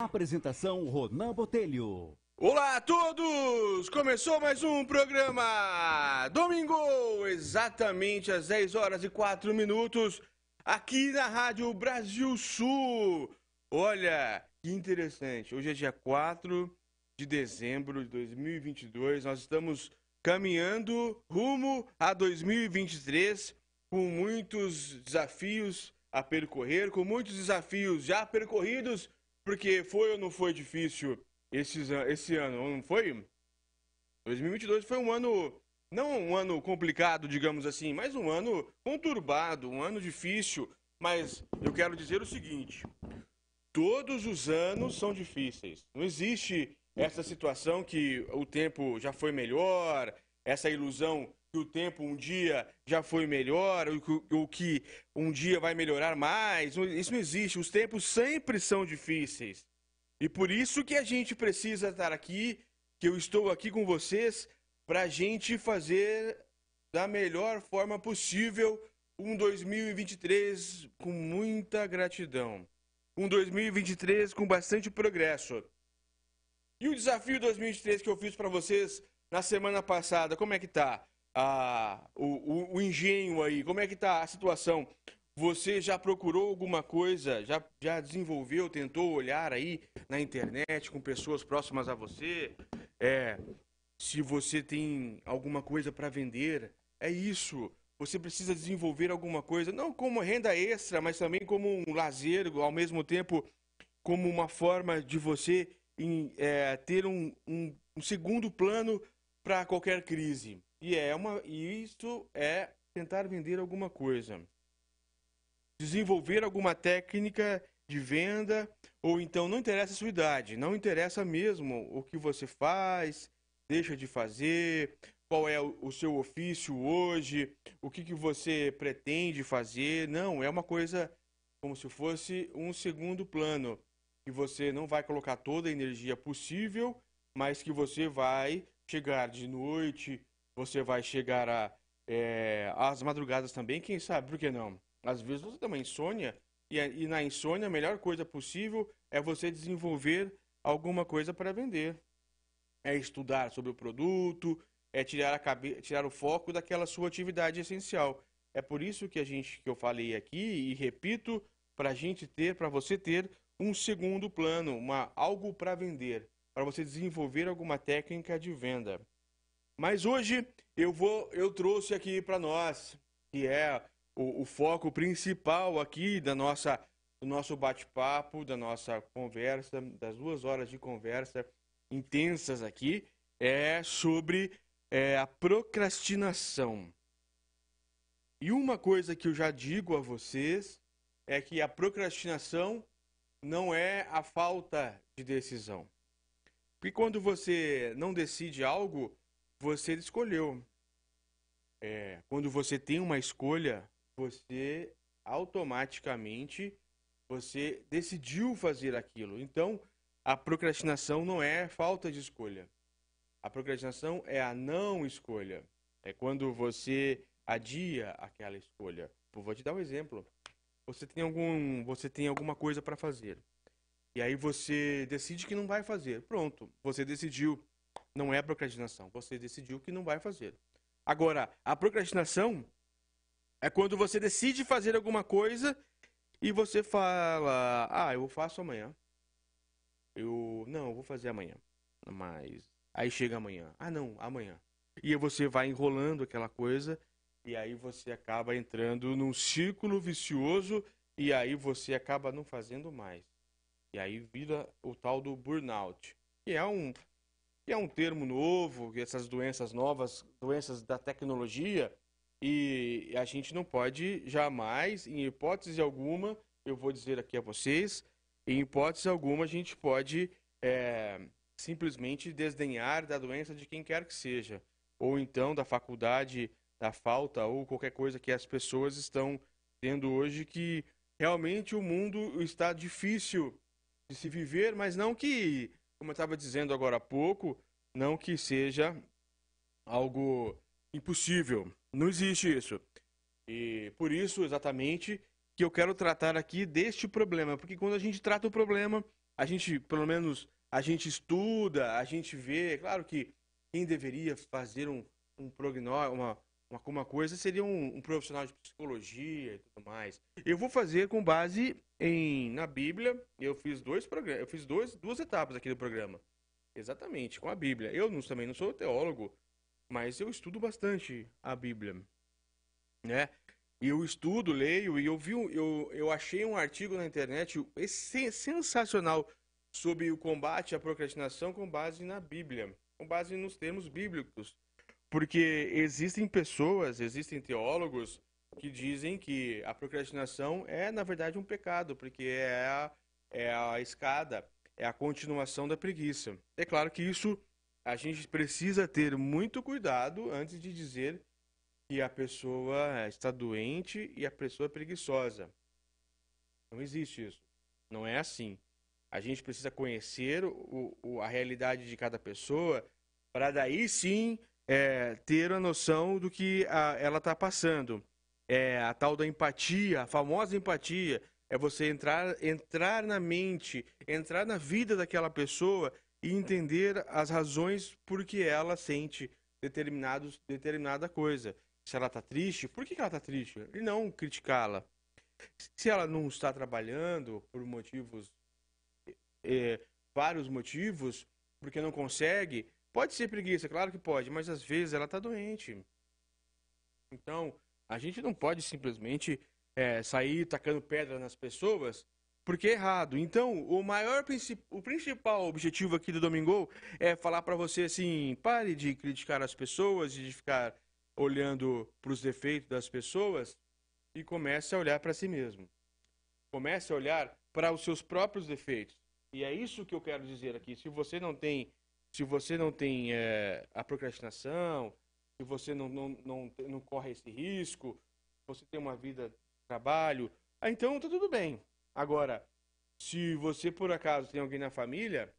Apresentação Ronan Botelho. Olá a todos! Começou mais um programa Domingo, exatamente às 10 horas e 4 minutos, aqui na Rádio Brasil Sul. Olha, que interessante. Hoje é dia 4 de dezembro de 2022. Nós estamos caminhando rumo a 2023 com muitos desafios a percorrer, com muitos desafios já percorridos, porque foi ou não foi difícil esses, esse ano, não foi? 2022 foi um ano, não um ano complicado, digamos assim, mas um ano conturbado, um ano difícil. Mas eu quero dizer o seguinte: todos os anos são difíceis. Não existe essa situação que o tempo já foi melhor, essa ilusão que o tempo um dia já foi melhor, ou que um dia vai melhorar mais. Isso não existe. Os tempos sempre são difíceis. E por isso que a gente precisa estar aqui, que eu estou aqui com vocês, para a gente fazer da melhor forma possível um 2023 com muita gratidão. Um 2023 com bastante progresso. E o desafio 2023 que eu fiz para vocês na semana passada, como é que tá? Ah, o, o, o, engenho aí, como é que tá a situação? Você já procurou alguma coisa, já, já desenvolveu, tentou olhar aí na internet com pessoas próximas a você? É, se você tem alguma coisa para vender, é isso. Você precisa desenvolver alguma coisa, não como renda extra, mas também como um lazer, ao mesmo tempo como uma forma de você em é, ter um, um, um, segundo plano para qualquer crise. E é uma, e isso é tentar vender alguma coisa. Desenvolver alguma técnica de venda, ou então não interessa a sua idade, não interessa mesmo o que você faz, deixa de fazer, qual é o, seu ofício hoje, o que, que você pretende fazer. Não, é uma coisa como se fosse um segundo plano que você não vai colocar toda a energia possível, mas que você vai chegar de noite, você vai chegar a, é, às madrugadas também, quem sabe, por que não? Às vezes você tem uma insônia, e, e na insônia a melhor coisa possível é você desenvolver alguma coisa para vender. É estudar sobre o produto, é tirar, a cabe... tirar o foco daquela sua atividade essencial. É por isso que a gente que eu falei aqui e repito, para a gente ter, para você ter um segundo plano, uma, algo para vender, para você desenvolver alguma técnica de venda. Mas hoje eu vou, eu trouxe aqui para nós, que é o, o, foco principal aqui da nossa, do nosso bate-papo, da nossa conversa, das duas horas de conversa intensas aqui, é sobre é, a procrastinação. E uma coisa que eu já digo a vocês é que a procrastinação não é a falta de decisão. Porque quando você não decide algo, você escolheu. É, quando você tem uma escolha, você automaticamente você decidiu fazer aquilo. Então, a procrastinação não é falta de escolha. A procrastinação é a não escolha. É quando você adia aquela escolha. Vou te dar um exemplo você tem algum, você tem alguma coisa para fazer. E aí você decide que não vai fazer. Pronto, você decidiu. Não é procrastinação, você decidiu que não vai fazer. Agora, a procrastinação é quando você decide fazer alguma coisa e você fala: "Ah, eu faço amanhã". Eu não, eu vou fazer amanhã. Mas aí chega amanhã. Ah, não, amanhã. E você vai enrolando aquela coisa e aí você acaba entrando num círculo vicioso e aí você acaba não fazendo mais. E aí vira o tal do burnout, que é um que é um termo novo, essas doenças novas, doenças da tecnologia, e a gente não pode jamais, em hipótese alguma, eu vou dizer aqui a vocês, em hipótese alguma a gente pode é, simplesmente desdenhar da doença de quem quer que seja, ou então da faculdade da falta ou qualquer coisa que as pessoas estão tendo hoje que realmente o mundo está difícil de se viver, mas não que, como eu estava dizendo agora há pouco, não que seja algo impossível. Não existe isso. E por isso, exatamente, que eu quero tratar aqui deste problema, porque quando a gente trata o problema, a gente, pelo menos, a gente estuda, a gente vê. Claro que quem deveria fazer um, um prognóstico, uma, uma, coisa seria um, um, profissional de psicologia e tudo mais. Eu vou fazer com base em na Bíblia. Eu fiz dois programas, eu fiz dois, duas etapas aqui do programa. Exatamente, com a Bíblia. Eu não, também não sou teólogo, mas eu estudo bastante a Bíblia, né? Eu estudo, leio e eu vi, eu, eu achei um artigo na internet sensacional sobre o combate à procrastinação com base na Bíblia, com base nos termos bíblicos. Porque existem pessoas, existem teólogos que dizem que a procrastinação é, na verdade, um pecado, porque é a, é a escada, é a continuação da preguiça. É claro que isso a gente precisa ter muito cuidado antes de dizer que a pessoa está doente e a pessoa é preguiçosa. Não existe isso. Não é assim. A gente precisa conhecer o, o, a realidade de cada pessoa para daí sim é, ter a noção do que a, ela está passando. É a tal da empatia, a famosa empatia, é você entrar, entrar na mente, entrar na vida daquela pessoa e entender as razões por que ela sente determinados, determinada coisa. Se ela está triste, por que, que ela está triste? E não criticá-la. Se ela não está trabalhando por motivos, é, vários motivos, porque não consegue, Pode ser preguiça, claro que pode, mas às vezes ela está doente. Então, a gente não pode simplesmente é, sair tacando pedra nas pessoas porque é errado. Então, o maior o principal objetivo aqui do Domingo é falar para você assim, pare de criticar as pessoas e de ficar olhando para os defeitos das pessoas e comece a olhar para si mesmo. Comece a olhar para os seus próprios defeitos. E é isso que eu quero dizer aqui. Se você não tem se você não tem é, a procrastinação, se você não, não, não, não corre esse risco, você tem uma vida trabalho, ah, então tá tudo bem. Agora, se você por acaso tem alguém na família,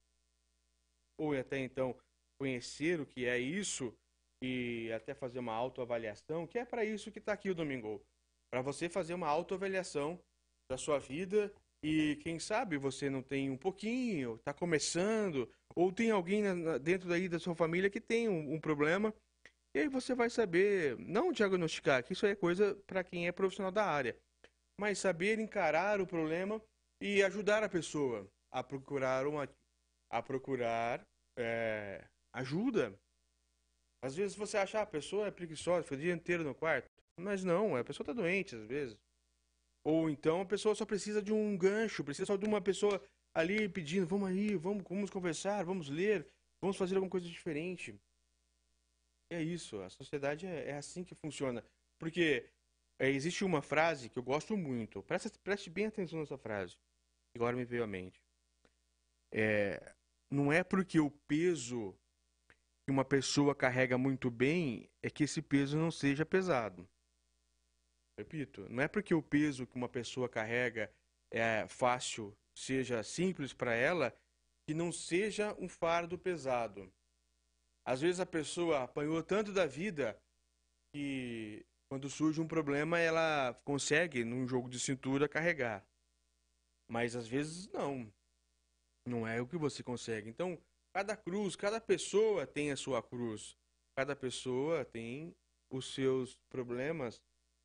ou até então conhecer o que é isso e até fazer uma autoavaliação, que é para isso que está aqui o Domingo, para você fazer uma autoavaliação da sua vida e quem sabe você não tem um pouquinho, está começando, ou tem alguém na, dentro daí da sua família que tem um, um, problema, e aí você vai saber, não diagnosticar, que isso é coisa para quem é profissional da área, mas saber encarar o problema e ajudar a pessoa a procurar uma, a procurar é, ajuda. Às vezes você acha ah, a pessoa é preguiçosa, foi o dia inteiro no quarto, mas não, a pessoa está doente às vezes. Ou então a pessoa só precisa de um gancho, precisa só de uma pessoa ali pedindo, vamos aí, vamos, vamos conversar, vamos ler, vamos fazer alguma coisa diferente. É isso, a sociedade é, é assim que funciona. Porque é, existe uma frase que eu gosto muito, preste, preste bem atenção nessa frase, agora me veio à mente. É, não é porque o peso que uma pessoa carrega muito bem é que esse peso não seja pesado. Repito, não é porque o peso que uma pessoa carrega é fácil, seja simples para ela, que não seja um fardo pesado. Às vezes a pessoa apanhou tanto da vida que quando surge um problema ela consegue, num jogo de cintura, carregar. Mas às vezes não. Não é o que você consegue. Então, cada cruz, cada pessoa tem a sua cruz. Cada pessoa tem os seus problemas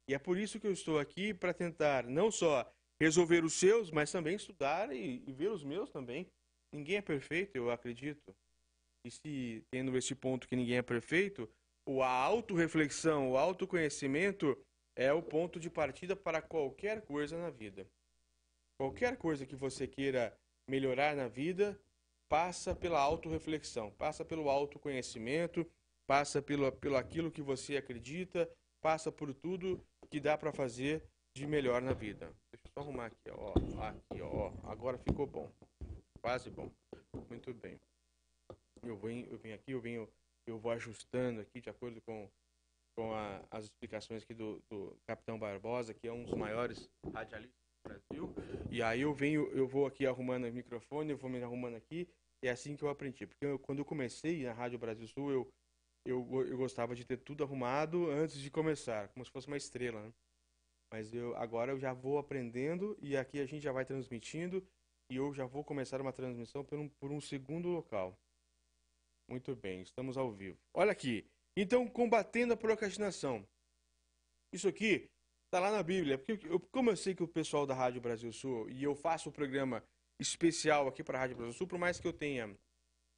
e é por isso que eu estou aqui para tentar não só resolver os seus, mas também estudar e, e, ver os meus também. Ninguém é perfeito, eu acredito. E se tendo esse ponto que ninguém é perfeito, a autorreflexão, o autoconhecimento é o ponto de partida para qualquer coisa na vida. Qualquer coisa que você queira melhorar na vida, passa pela autorreflexão, passa pelo autoconhecimento, passa pelo, pelo aquilo que você acredita, passa por tudo que dá para fazer de melhor na vida. Deixa eu só arrumar aqui, ó. Aqui, ó. Agora ficou bom. Quase bom. Muito bem. Eu venho, eu venho aqui, eu venho, eu vou ajustando aqui de acordo com, com a, as explicações aqui do, do Capitão Barbosa, que é um dos maiores radialistas do Brasil. E aí eu venho, eu vou aqui arrumando o microfone, eu vou me arrumando aqui. É assim que eu aprendi. Porque eu, quando eu comecei na Rádio Brasil Sul, eu eu, eu gostava de ter tudo arrumado antes de começar, como se fosse uma estrela, né? Mas eu agora eu já vou aprendendo e aqui a gente já vai transmitindo e eu já vou começar uma transmissão por um, por um segundo local. Muito bem, estamos ao vivo. Olha aqui. Então, combatendo a procrastinação. Isso aqui está lá na Bíblia. Porque eu, como eu sei que o pessoal da Rádio Brasil Sul, e eu faço o um programa especial aqui para a Rádio Brasil Sul, por mais que eu tenha,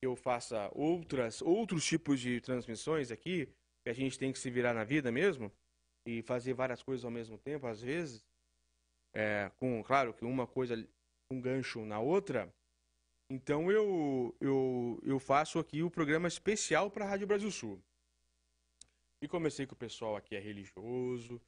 eu faça outras, outros tipos de transmissões aqui, que a gente tem que se virar na vida mesmo, e fazer várias coisas ao mesmo tempo, às vezes, é, com, claro, que uma coisa um gancho na outra. Então eu, eu, eu faço aqui o programa especial para a Rádio Brasil Sul. E comecei que o pessoal aqui é religioso,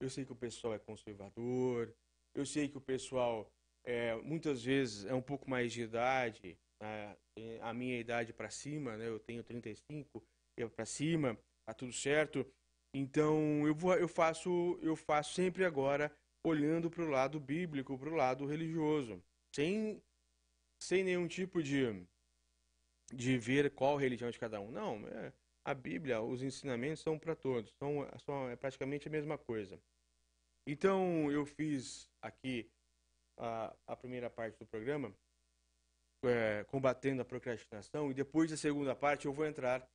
eu sei que o pessoal é conservador, eu sei que o pessoal é, muitas vezes é um pouco mais de idade, né? a minha idade para cima, né? eu tenho 35, é para cima, tá tudo certo. Então eu, vou, eu, faço, eu faço sempre agora olhando para o lado bíblico, para o lado religioso, sem, sem nenhum tipo de, de ver qual religião de cada um. Não, é, a Bíblia, os ensinamentos são para todos, são, são, é praticamente a mesma coisa. Então eu fiz aqui a, a primeira parte do programa, é, combatendo a procrastinação, e depois da segunda parte eu vou entrar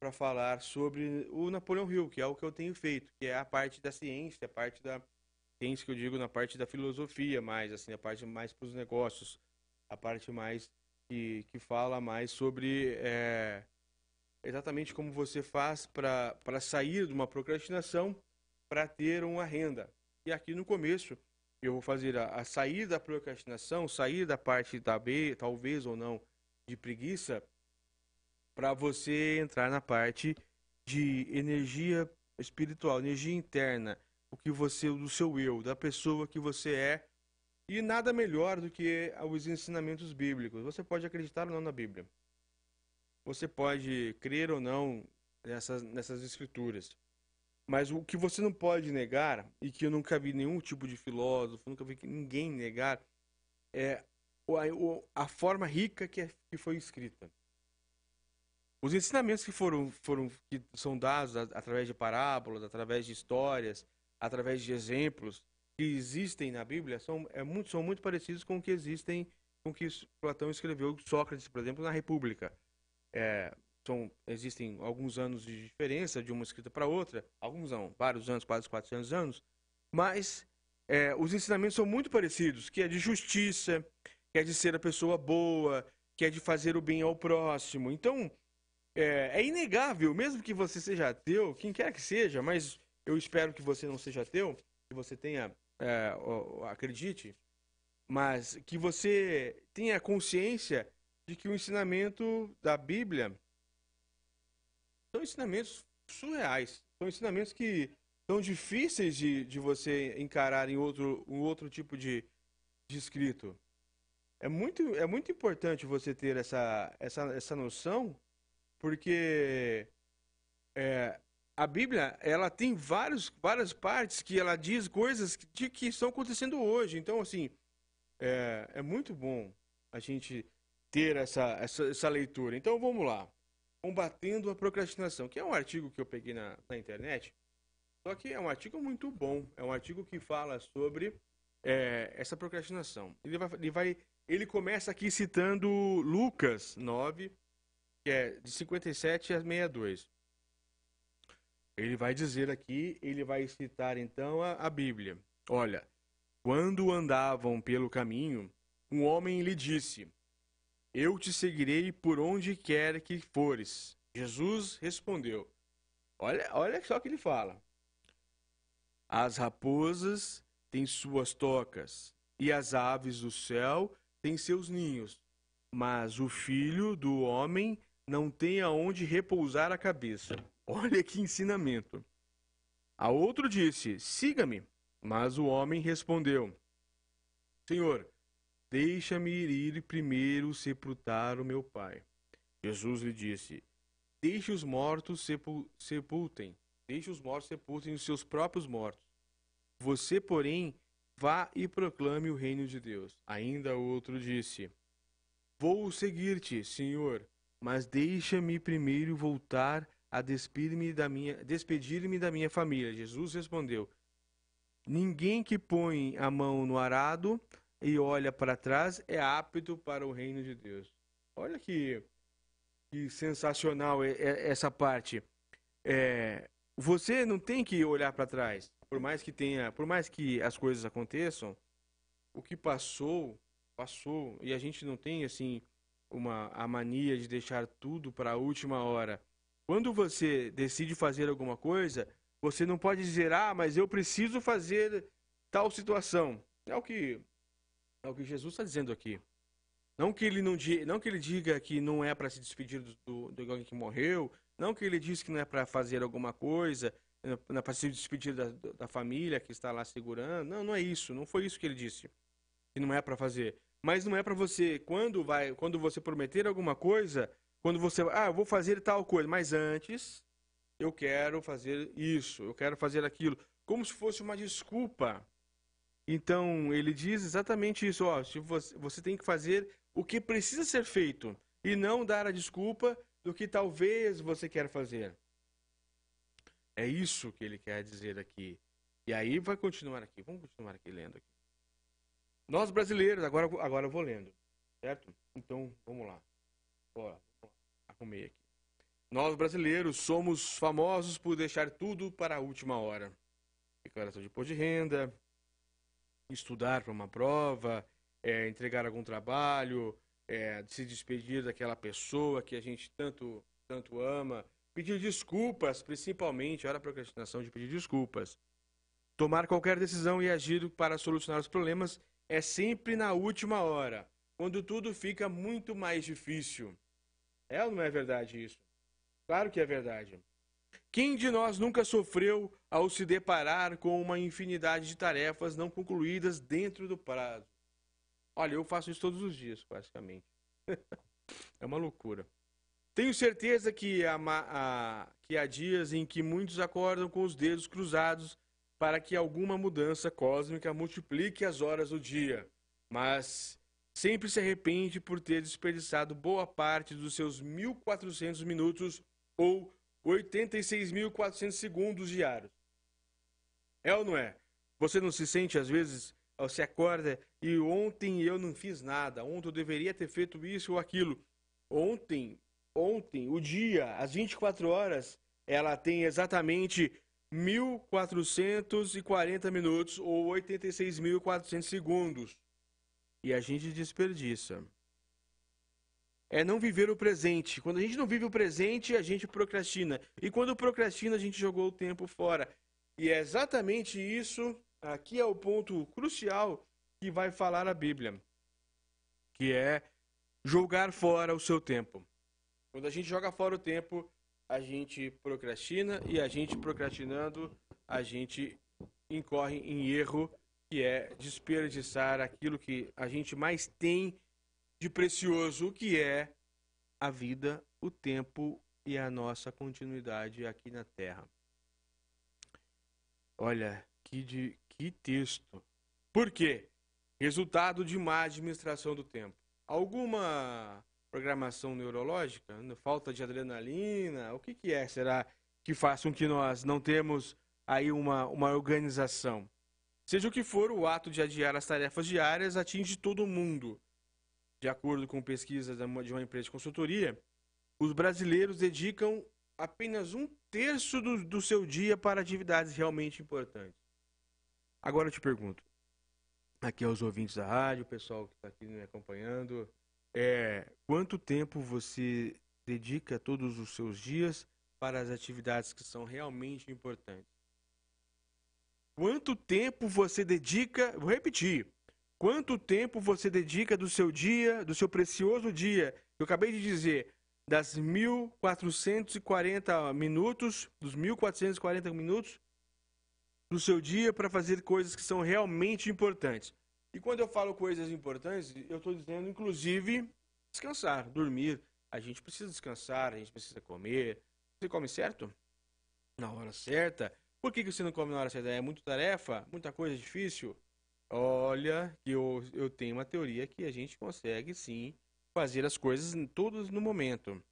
para falar sobre o Napoleão Hill, que é o que eu tenho feito, que é a parte da ciência, a parte da, ciência que eu digo na parte da filosofia mais, assim, a parte mais para os negócios, a parte mais que, que fala mais sobre é, exatamente como você faz para sair de uma procrastinação para ter uma renda. E aqui no começo eu vou fazer a, a sair da procrastinação, sair da parte da B, talvez ou não, de preguiça, para você entrar na parte de energia espiritual, energia interna, o que você, do seu eu, da pessoa que você é. E nada melhor do que os ensinamentos bíblicos. Você pode acreditar ou não na Bíblia. Você pode crer ou não nessas, nessas escrituras. Mas o que você não pode negar, e que eu nunca vi nenhum tipo de filósofo, nunca vi ninguém negar, é a, forma rica que, é, que foi escrita. Os ensinamentos que foram, foram que são dados através de parábolas, através de histórias, através de exemplos que existem na Bíblia são, é muito, são muito parecidos com o que existem, com o que Platão escreveu Sócrates, por exemplo, na República. É, são, existem alguns anos de diferença de uma escrita para outra, alguns não, vários anos, quase 400 anos, mas é, os ensinamentos são muito parecidos, que é de justiça, que é de ser a pessoa boa, que é de fazer o bem ao próximo. Então, é, é inegável, mesmo que você seja ateu, quem quer que seja, mas eu espero que você não seja ateu, que você tenha, é, acredite, mas que você tenha consciência de que o ensinamento da Bíblia são ensinamentos surreais, são ensinamentos que são difíceis de, de você encarar em outro, um outro tipo de, de escrito. É muito, é muito importante você ter essa, essa, essa noção, porque é, a Bíblia ela tem vários, várias partes que ela diz coisas de que estão acontecendo hoje. Então, assim, é, é muito bom a gente ter essa, essa, essa, leitura. Então, vamos lá. Combatendo a procrastinação, que é um artigo que eu peguei na, na internet. Só que é um artigo muito bom. É um artigo que fala sobre é, essa procrastinação. Ele vai, ele vai. Ele começa aqui citando Lucas 9, que é de 57 a 62. Ele vai dizer aqui, ele vai citar então a, a Bíblia. Olha, quando andavam pelo caminho, um homem lhe disse: Eu te seguirei por onde quer que fores. Jesus respondeu: Olha, olha só o que ele fala. As raposas têm suas tocas, e as aves do céu têm seus ninhos, mas o filho do homem não tem aonde repousar a cabeça. Olha que ensinamento. A outro disse: Siga-me. Mas o homem respondeu: Senhor, deixa-me ir primeiro sepultar o meu pai. Jesus lhe disse: Deixe os mortos sepul sepultem, deixe os mortos sepultem os seus próprios mortos. Você, porém, vá e proclame o reino de Deus. Ainda outro disse: Vou seguir-te, Senhor, mas deixa-me primeiro voltar a despedir-me da minha, despedir-me da minha família. Jesus respondeu: Ninguém que põe a mão no arado e olha para trás é apto para o reino de Deus. Olha que, que sensacional é, essa parte. É, você não tem que olhar para trás, por mais que tenha, por mais que as coisas aconteçam, o que passou, passou, e a gente não tem assim uma a mania de deixar tudo para a última hora. Quando você decide fazer alguma coisa, você não pode dizer: "Ah, mas eu preciso fazer tal situação". É o que é o que Jesus está dizendo aqui. Não que ele não, não que ele diga que não é para se despedir do, do, alguém que morreu, não que ele diz que não é para fazer alguma coisa, não é para se despedir da, da família que está lá segurando. Não, não é isso. Não foi isso que ele disse. Que não é para fazer. Mas não é para você quando vai, quando você prometer alguma coisa, quando você, ah, eu vou fazer tal coisa, mas antes eu quero fazer isso, eu quero fazer aquilo, como se fosse uma desculpa. Então, ele diz exatamente isso, ó, se você, você tem que fazer o que precisa ser feito e não dar a desculpa do que talvez você quer fazer. É isso que ele quer dizer aqui. E aí vai continuar aqui. Vamos continuar aqui lendo aqui. Nós brasileiros, agora, agora eu vou lendo, certo? Então, vamos lá. Ó, arrumei aqui. Nós brasileiros somos famosos por deixar tudo para a última hora. Declaração de imposto de renda, estudar para uma prova, é, entregar algum trabalho, é, se despedir daquela pessoa que a gente tanto, tanto ama, pedir desculpas, principalmente, olha a procrastinação de pedir desculpas. Tomar qualquer decisão e agir para solucionar os problemas é sempre na última hora, quando tudo fica muito mais difícil. É ou não é verdade isso? Claro que é verdade. Quem de nós nunca sofreu ao se deparar com uma infinidade de tarefas não concluídas dentro do prazo? Olha, eu faço isso todos os dias, praticamente. é uma loucura. Tenho certeza que a, que há dias em que muitos acordam com os dedos cruzados para que alguma mudança cósmica multiplique as horas do dia, mas sempre se arrepende por ter desperdiçado boa parte dos seus 1.400 minutos ou 86.400 segundos diários. É ou não é? Você não se sente, às vezes, você acorda e ontem eu não fiz nada, ontem eu deveria ter feito isso ou aquilo. Ontem, ontem, o dia, as 24 horas, ela tem exatamente 1.440 minutos ou 86.400 segundos. E a gente desperdiça é não viver o presente. Quando a gente não vive o presente, a gente procrastina. E quando procrastina, a gente jogou o tempo fora. E é exatamente isso, aqui é o ponto crucial que vai falar a Bíblia, que é jogar fora o seu tempo. Quando a gente joga fora o tempo, a gente procrastina e a gente procrastinando, a gente incorre em erro, que é desperdiçar aquilo que a gente mais tem de precioso que é a vida, o tempo e a nossa continuidade aqui na Terra. Olha, que, de, que texto. Por quê? Resultado de má administração do tempo. Alguma programação neurológica? Falta de adrenalina? O que, que é, será, que faz com que nós não temos aí uma, uma organização? Seja o que for, o ato de adiar as tarefas diárias atinge todo mundo de acordo com pesquisas de uma empresa de consultoria, os brasileiros dedicam apenas um terço do, do seu dia para atividades realmente importantes. Agora eu te pergunto, aqui aos ouvintes da rádio, o pessoal que está aqui me acompanhando, é, quanto tempo você dedica todos os seus dias para as atividades que são realmente importantes? Quanto tempo você dedica, vou repetir, Quanto tempo você dedica do seu dia, do seu precioso dia? Eu acabei de dizer, das 1440 minutos, dos 1440 minutos do seu dia para fazer coisas que são realmente importantes. E quando eu falo coisas importantes, eu estou dizendo, inclusive, descansar, dormir. A gente precisa descansar, a gente precisa comer. Você come certo? Na hora certa? Por que, você não come na hora certa? É muita tarefa? Muita coisa difícil? Olha, eu, eu tenho uma teoria que a gente consegue sim fazer as coisas todas no momento.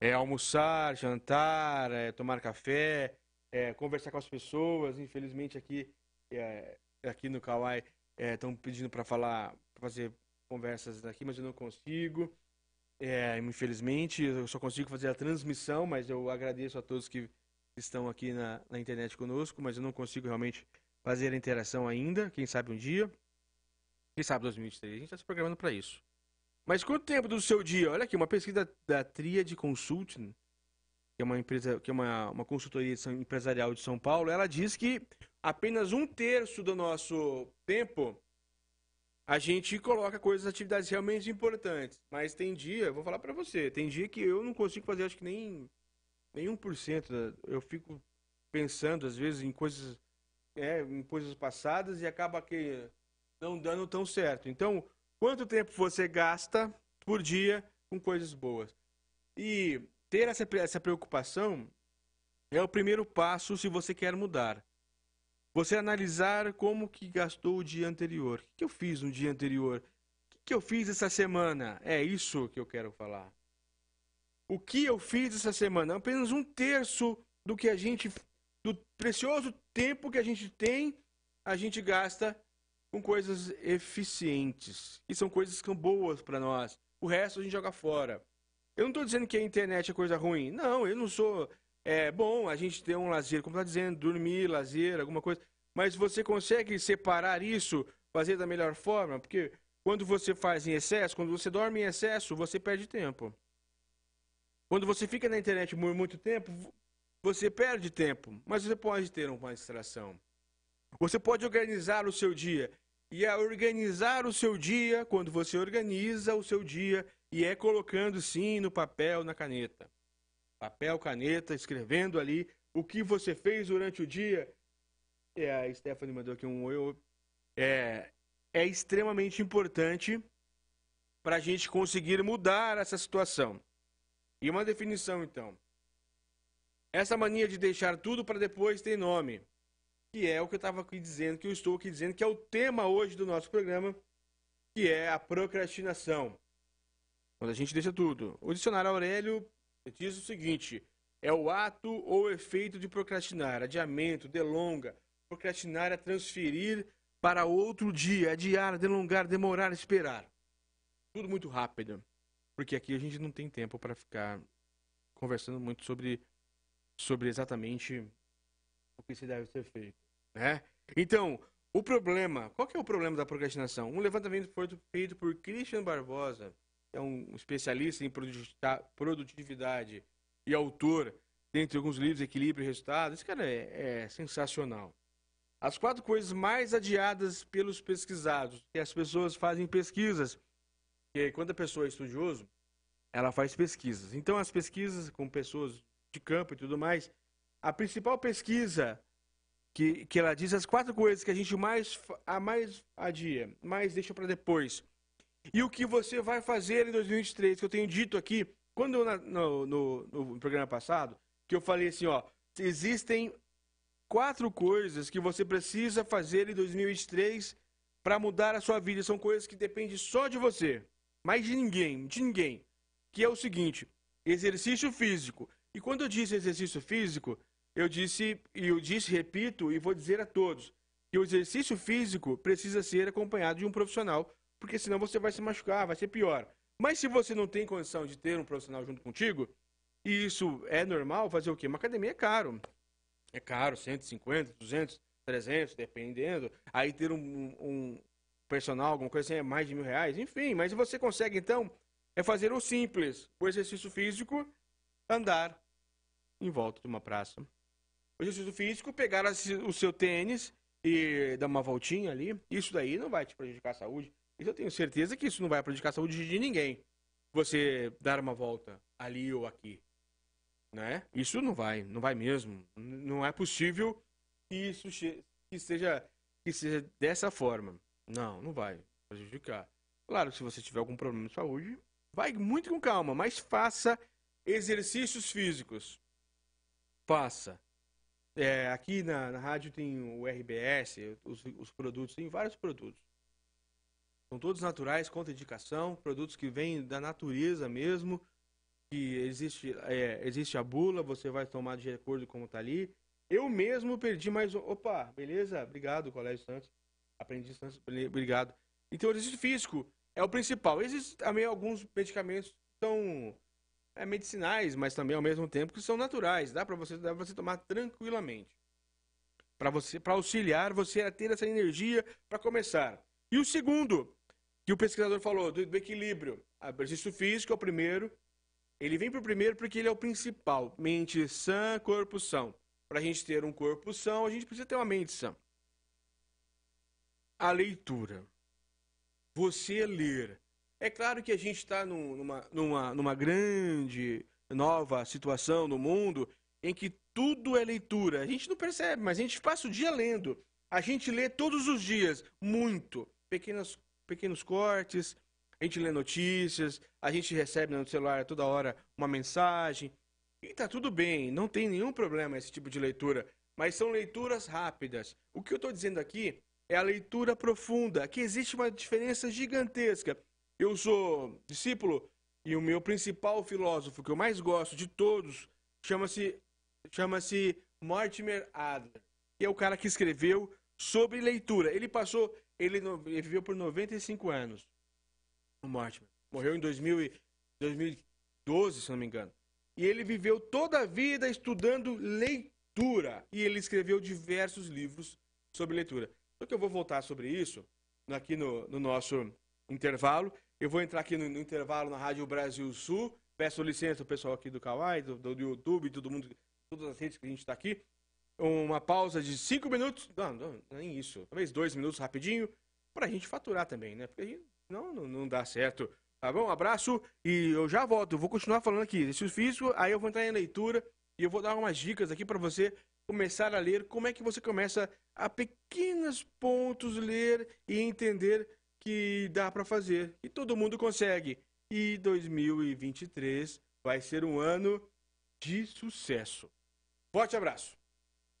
É almoçar, jantar, é tomar café, é conversar com as pessoas. Infelizmente aqui, é, aqui no Kauai estão é, pedindo para falar, pra fazer conversas aqui, mas eu não consigo. É, infelizmente, eu só consigo fazer a transmissão, mas eu agradeço a todos que estão aqui na, na internet conosco, mas eu não consigo realmente fazer a interação ainda. Quem sabe um dia. Quem sabe 2023. A gente está se programando para isso. Mas quanto tempo do seu dia? Olha aqui, uma pesquisa da Triad Consulting, que é uma empresa, que é uma, uma consultoria empresarial de São Paulo, ela diz que apenas um terço do nosso tempo a gente coloca coisas, atividades realmente importantes. Mas tem dia, vou falar para você, tem dia que eu não consigo fazer, acho que nem, nem 1%. Eu fico pensando, às vezes, em coisas, é, em coisas passadas e acaba que não dando tão certo. Então, quanto tempo você gasta por dia com coisas boas? E ter essa, essa preocupação é o primeiro passo se você quer mudar. Você analisar como que gastou o dia anterior. O que eu fiz no dia anterior? O que eu fiz essa semana? É isso que eu quero falar. O que eu fiz essa semana? Apenas um terço do que a gente, do precioso tempo que a gente tem, a gente gasta com coisas eficientes. E são coisas que são boas para nós. O resto a gente joga fora. Eu não estou dizendo que a internet é coisa ruim. Não, eu não sou é bom a gente ter um lazer, como está dizendo, dormir, lazer, alguma coisa. Mas você consegue separar isso, fazer da melhor forma? Porque quando você faz em excesso, quando você dorme em excesso, você perde tempo. Quando você fica na internet por muito tempo, você perde tempo. Mas você pode ter uma distração. Você pode organizar o seu dia. E a organizar o seu dia, quando você organiza o seu dia, e é colocando sim no papel, na caneta papel, caneta, escrevendo ali o que você fez durante o dia. É, a Stephanie mandou aqui um oi. É, é extremamente importante para a gente conseguir mudar essa situação. E uma definição, então. Essa mania de deixar tudo para depois tem nome, que é o que eu estava aqui dizendo, que eu estou aqui dizendo, que é o tema hoje do nosso programa, que é a procrastinação. Quando a gente deixa tudo. O dicionário Aurélio diz o seguinte: é o ato ou efeito de procrastinar, adiamento, delonga. Procrastinar é transferir para outro dia, adiar, delongar, demorar, esperar. Tudo muito rápido. Porque aqui a gente não tem tempo para ficar conversando muito sobre, sobre exatamente o que se deve ser feito. Né? Então, o problema, qual que é o problema da procrastinação? Um levantamento feito por Christian Barbosa, é um especialista em produtividade e autor, dentre alguns livros, Equilíbrio e Resultado. Esse cara é, é sensacional. As quatro coisas mais adiadas pelos pesquisados, que as pessoas fazem pesquisas, que quando a pessoa é estudioso, ela faz pesquisas. Então, as pesquisas com pessoas de campo e tudo mais, a principal pesquisa que, que ela diz as quatro coisas que a gente mais a mais adia, mais deixa para depois e o que você vai fazer em 2023, que eu tenho dito aqui, quando no, no, no programa passado, que eu falei assim, ó, existem quatro coisas que você precisa fazer em 2023 para mudar a sua vida. São coisas que dependem só de você, mais de ninguém, de ninguém. Que é o seguinte: exercício físico. E quando eu disse exercício físico, eu disse, e eu disse, repito, e vou dizer a todos, que o exercício físico precisa ser acompanhado de um profissional porque senão você vai se machucar, vai ser pior. Mas se você não tem condição de ter um profissional junto contigo, e isso é normal, fazer o quê? Uma academia é caro. É caro, 150, 200, 300, dependendo. Aí ter um, um personal, alguma coisa assim, é mais de mil reais. Enfim, mas você consegue, então, é fazer o simples. O exercício físico, andar em volta de uma praça. O exercício físico, pegar o seu tênis e dar uma voltinha ali. Isso daí não vai te prejudicar a saúde. Isso eu tenho certeza que isso não vai prejudicar a saúde de ninguém. Você dar uma volta ali ou aqui. Né? Isso não vai, não vai mesmo. Não é possível que isso que seja, que seja dessa forma. Não, não vai prejudicar. Claro, se você tiver algum problema de saúde, vai muito com calma, mas faça exercícios físicos. Faça. É, aqui na, na rádio tem o RBS, os, os produtos, tem vários produtos. São todos naturais, contra indicação, produtos que vêm da natureza mesmo, que existe, é, existe a bula, você vai tomar de acordo com como está ali. Eu mesmo perdi mais. Opa, beleza? Obrigado, Colégio Santos. Aprendi distância, obrigado. Então, o exercício físico é o principal. Existem também alguns medicamentos que são é, medicinais, mas também ao mesmo tempo que são naturais. Dá para você, você tomar tranquilamente. Para você, para auxiliar você a ter essa energia para começar. E o segundo, que o pesquisador falou, do, do equilíbrio. O exercício físico é o primeiro. Ele vem para o primeiro porque ele é o principal. Mente sã, corpo são. Para a gente ter um corpo são, a gente precisa ter uma mente sã. A leitura. Você ler. É claro que a gente está numa, numa, numa grande nova situação no mundo em que tudo é leitura. A gente não percebe, mas a gente passa o dia lendo. A gente lê todos os dias, muito. Pequenas, pequenos cortes, a gente lê notícias, a gente recebe no celular toda hora uma mensagem. E tá tudo bem, não tem nenhum problema esse tipo de leitura. Mas são leituras rápidas. O que eu estou dizendo aqui é a leitura profunda, que existe uma diferença gigantesca. Eu sou discípulo e o meu principal filósofo, que eu mais gosto de todos, chama-se chama-se Mortimer Adler, que é o cara que escreveu sobre leitura. Ele passou, ele, ele viveu por 95 anos. O Mortimer morreu em 2000 2012, se não me engano. E ele viveu toda a vida estudando leitura. E ele escreveu diversos livros sobre leitura. Só que eu vou voltar sobre isso aqui no, no nosso intervalo. Eu vou entrar aqui no, no, intervalo na Rádio Brasil Sul. Peço licença ao pessoal aqui do Kawaii, do, do YouTube, todo mundo, todas as redes que a gente está aqui. Uma pausa de cinco minutos, não, não, nem isso, talvez dois minutos rapidinho, para a gente faturar também, né? Porque não, não, não dá certo. Tá bom? Um abraço e eu já volto. Eu vou continuar falando aqui. Exercício físico, aí eu vou entrar em leitura e eu vou dar umas dicas aqui para você começar a ler. Como é que você começa a pequenos pontos ler e entender que dá para fazer. E todo mundo consegue. E 2023 vai ser um ano de sucesso. Forte abraço.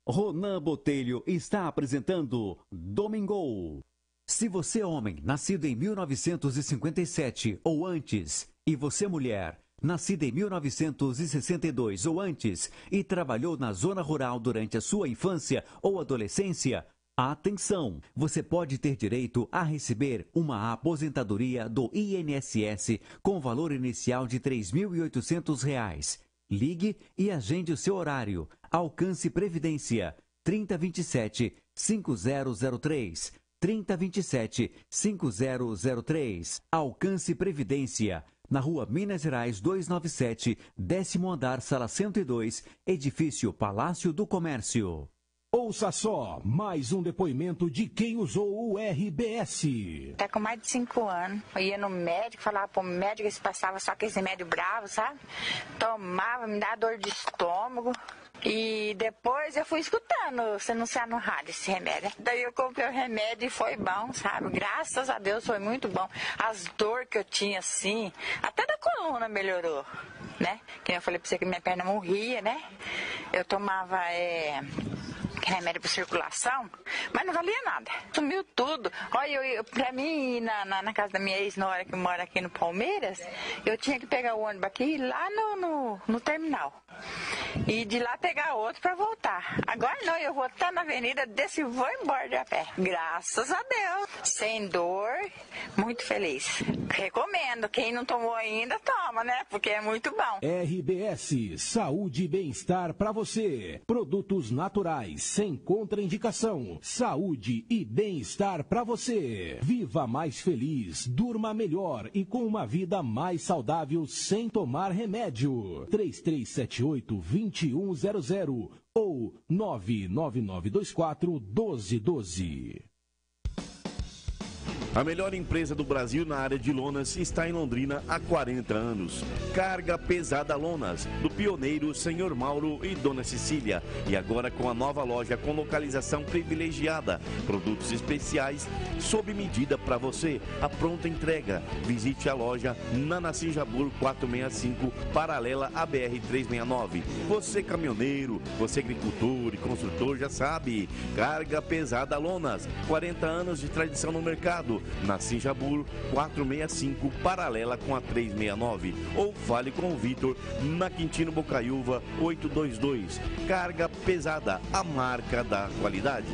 Ronan Botelho está apresentando Domingo. Se você é homem, nascido em 1957 ou antes, e você mulher, nascida em 1962 ou antes, e trabalhou na zona rural durante a sua infância ou adolescência, Atenção! Você pode ter direito a receber uma aposentadoria do INSS com valor inicial de R$ 3.800. Ligue e agende o seu horário. Alcance Previdência 3027 5003 3027 5003. Alcance Previdência na Rua Minas Gerais 297, décimo andar, sala 102, edifício Palácio do Comércio. Ouça só mais um depoimento de quem usou o RBS. Tá com mais de cinco anos. Eu ia no médico, falava pro médico se passava só aquele remédio bravo, sabe? Tomava, me dava dor de estômago. E depois eu fui escutando você anunciar no rádio esse remédio. Daí eu comprei o remédio e foi bom, sabe? Graças a Deus foi muito bom. As dores que eu tinha assim, até da coluna melhorou, né? Que eu falei pra você que minha perna morria, né? Eu tomava é, remédio para circulação, mas não valia nada. Sumiu tudo. Olha, eu, eu, pra mim ir na, na, na, casa da minha ex-nora que mora aqui no Palmeiras, eu tinha que pegar o ônibus aqui lá no, no, no terminal. E de lá pegar outro para voltar. Agora não, eu vou estar na avenida, desse e vou embora de a pé. Graças a Deus. Sem dor, muito feliz. Recomendo. Quem não tomou ainda, toma, né? Porque é muito bom. RBS, saúde e bem-estar para você. Produtos naturais, sem contraindicação. Saúde e bem-estar para você. Viva mais feliz, durma melhor e com uma vida mais saudável sem tomar remédio. 3378 2100 ou 99924 1212. A melhor empresa do Brasil na área de lonas está em Londrina há 40 anos. Carga Pesada Lonas, do pioneiro Senhor Mauro e Dona Cecília. E agora com a nova loja com localização privilegiada. Produtos especiais sob medida para você. A pronta entrega. Visite a loja na Nassim Jabur 465, paralela à BR 369. Você caminhoneiro, você agricultor e construtor já sabe. Carga Pesada Lonas, 40 anos de tradição no mercado na Sinjabur 465, paralela com a 369. Ou fale com o Vitor na Quintino Bocaiúva 822. Carga pesada, a marca da qualidade.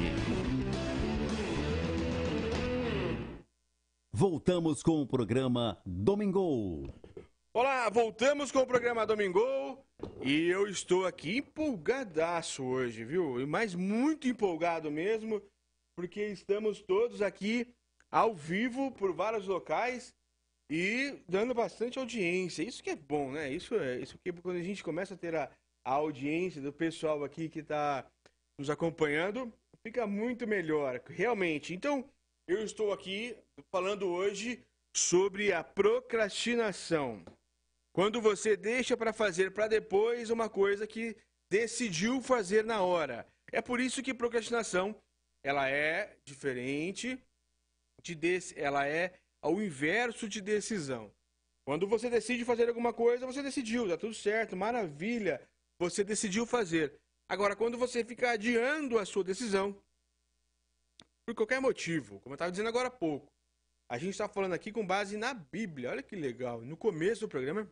voltamos com o programa Domingo. Olá, voltamos com o programa Domingo e eu estou aqui empolgadaço hoje, viu? Mas muito empolgado mesmo, porque estamos todos aqui ao vivo por vários locais e dando bastante audiência. Isso que é bom, né? Isso é isso que quando a gente começa a ter a, a audiência do pessoal aqui que está nos acompanhando, fica muito melhor, realmente. Então, eu estou aqui falando hoje sobre a procrastinação. Quando você deixa para fazer para depois uma coisa que decidiu fazer na hora. É por isso que procrastinação ela é diferente de ela é ao inverso de decisão. Quando você decide fazer alguma coisa, você decidiu, tá tudo certo, maravilha, você decidiu fazer. Agora, quando você fica adiando a sua decisão, por qualquer motivo, como eu estava dizendo agora há pouco, a gente está falando aqui com base na Bíblia, olha que legal, no começo do programa,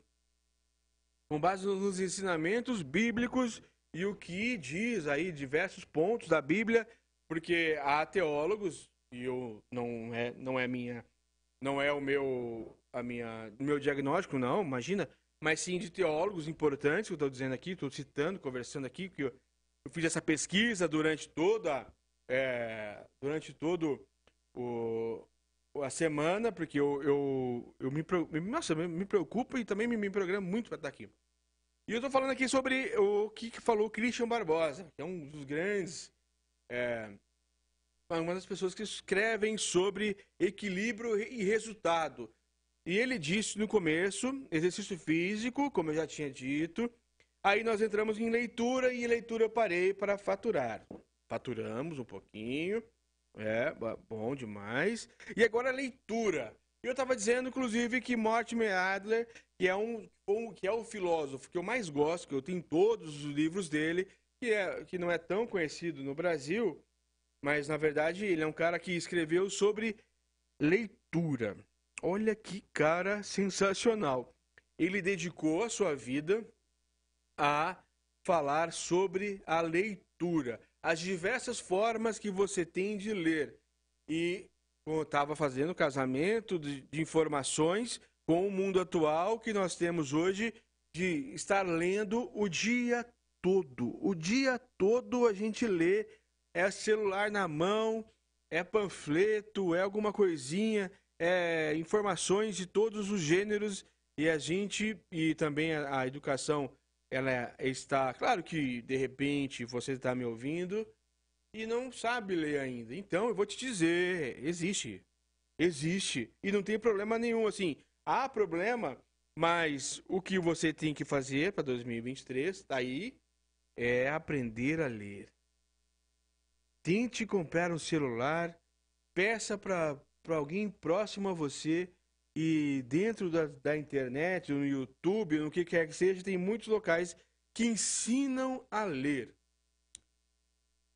com base nos ensinamentos bíblicos e o que diz aí diversos pontos da Bíblia, porque há teólogos e eu não é não é minha não é o meu a minha meu diagnóstico não, imagina, mas sim de teólogos importantes que eu estou dizendo aqui, estou citando, conversando aqui que eu, eu, fiz essa pesquisa durante toda é, durante todo o a semana, porque eu, eu, eu me, nossa, me preocupo e também me, me programo muito para estar aqui. E eu estou falando aqui sobre o que, que falou Christian Barbosa, que é um dos grandes. É, uma das pessoas que escrevem sobre equilíbrio e resultado. E ele disse no começo: exercício físico, como eu já tinha dito. Aí nós entramos em leitura e em leitura eu parei para faturar. Faturamos um pouquinho. É, bom demais. E agora leitura. Eu estava dizendo, inclusive, que Mortimer Adler, que é um, um, que é o filósofo que eu mais gosto, que eu tenho todos os livros dele, que, é, que não é tão conhecido no Brasil, mas na verdade ele é um cara que escreveu sobre leitura. Olha que cara sensacional. Ele dedicou a sua vida a falar sobre a leitura, as diversas formas que você tem de ler. E estava fazendo casamento de, de informações com o mundo atual que nós temos hoje de estar lendo o dia todo. O dia todo a gente lê, é celular na mão, é panfleto, é alguma coisinha, é informações de todos os gêneros e a gente e também a, a educação ela está, claro que de repente você está me ouvindo e não sabe ler ainda. Então, eu vou te dizer, existe. Existe. E não tem problema nenhum. Assim, há problema, mas o que você tem que fazer para 2023, tá aí, é aprender a ler. Tente comprar um celular, peça para alguém próximo a você e dentro da, da internet, no YouTube, no que quer que seja, tem muitos locais que ensinam a ler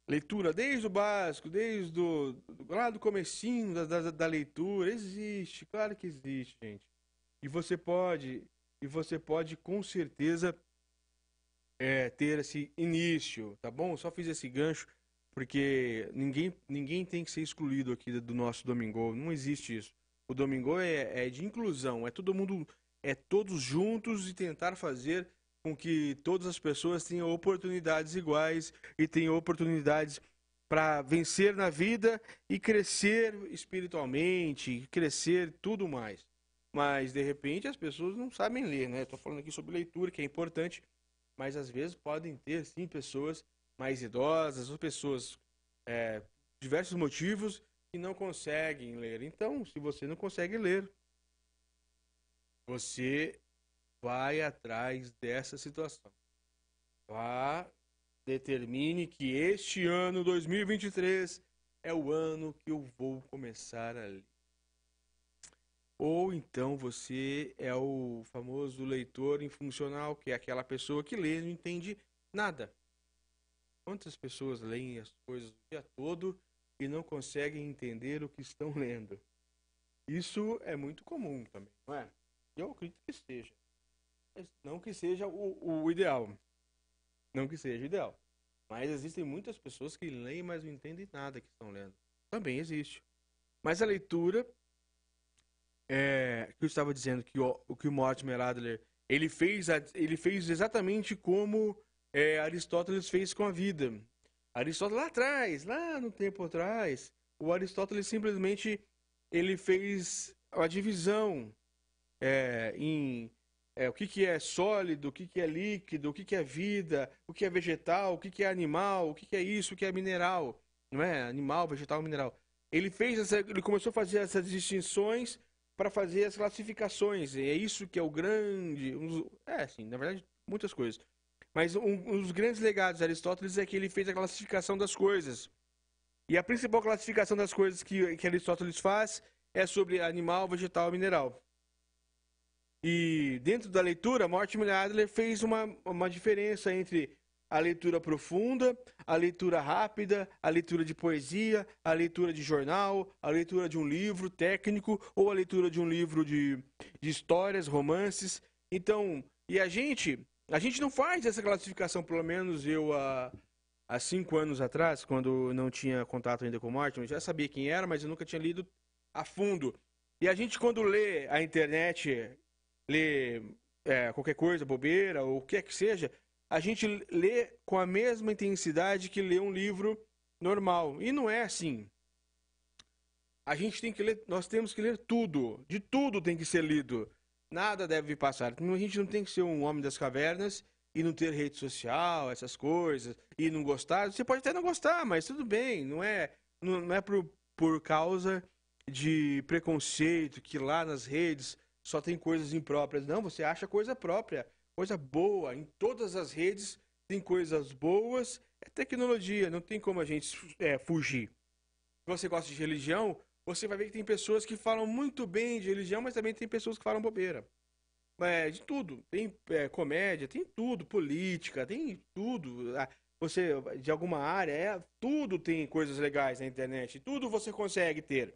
leitura desde o básico, desde o, lá do comecinho da, da, da, leitura, existe, claro que existe, gente. E você pode, e você pode com certeza é, ter esse início, tá bom? só fiz esse gancho porque ninguém, ninguém tem que ser excluído aqui do nosso Domingo, não existe isso. O Domingo é, é de inclusão, é todo mundo, é todos juntos e tentar fazer com que todas as pessoas tenham oportunidades iguais e tenham oportunidades para vencer na vida e crescer espiritualmente, crescer tudo mais. Mas de repente as pessoas não sabem ler, né? Estou falando aqui sobre leitura, que é importante, mas às vezes podem ter sim pessoas mais idosas ou pessoas é, diversos motivos que não conseguem ler. Então, se você não consegue ler, você vai atrás dessa situação. Vá, determine que este ano 2023 é o ano que eu vou começar a ler. Ou então você é o famoso leitor infuncional, que é aquela pessoa que lê e não entende nada. Quantas pessoas leem as coisas o dia todo e não conseguem entender o que estão lendo? Isso é muito comum também, não é? Eu acredito que seja. Não que seja o, o ideal. Não que seja o ideal. Mas existem muitas pessoas que leem, mas não entendem nada que estão lendo. Também existe. Mas a leitura é, que eu estava dizendo que o, que o Mortimer Adler ele fez, ele fez exatamente como é, Aristóteles fez com a vida. Aristóteles lá atrás, lá no tempo atrás, o Aristóteles simplesmente ele fez a divisão é, em é, o que, que é sólido, o que, que é líquido, o que, que é vida, o que é vegetal, o que, que é animal, o que, que é isso, o que é mineral, não é? Animal, vegetal, mineral. Ele fez essa, ele começou a fazer essas distinções para fazer as classificações. E é isso que é o grande, é, sim, na verdade, muitas coisas. Mas um, um dos grandes legados de Aristóteles é que ele fez a classificação das coisas. E a principal classificação das coisas que, que Aristóteles faz é sobre animal, vegetal e mineral. E dentro da leitura, Mortimer Adler fez uma, uma diferença entre a leitura profunda, a leitura rápida, a leitura de poesia, a leitura de jornal, a leitura de um livro técnico ou a leitura de um livro de, de histórias, romances. Então, e a gente, a gente não faz essa classificação, pelo menos eu há, há cinco anos atrás, quando não tinha contato ainda com o Mortimer, já sabia quem era, mas eu nunca tinha lido a fundo. E a gente, quando lê a internet lê é, qualquer coisa, bobeira, ou o que é que seja, a gente lê com a mesma intensidade que lê um livro normal. E não é assim. A gente tem que ler, nós temos que ler tudo, de tudo tem que ser lido. Nada deve passar. A gente não tem que ser um homem das cavernas e não ter rede social, essas coisas, e não gostar. Você pode até não gostar, mas tudo bem. Não é, não, não é por, por causa de preconceito que lá nas redes só tem coisas impróprias. Não, você acha coisa própria, coisa boa. Em todas as redes tem coisas boas. É tecnologia, não tem como a gente é, fugir. Se você gosta de religião, você vai ver que tem pessoas que falam muito bem de religião, mas também tem pessoas que falam bobeira. É, de tudo. Tem é, comédia, tem tudo. Política, tem tudo. Ah, você, de alguma área, é, tudo tem coisas legais na internet. Tudo você consegue ter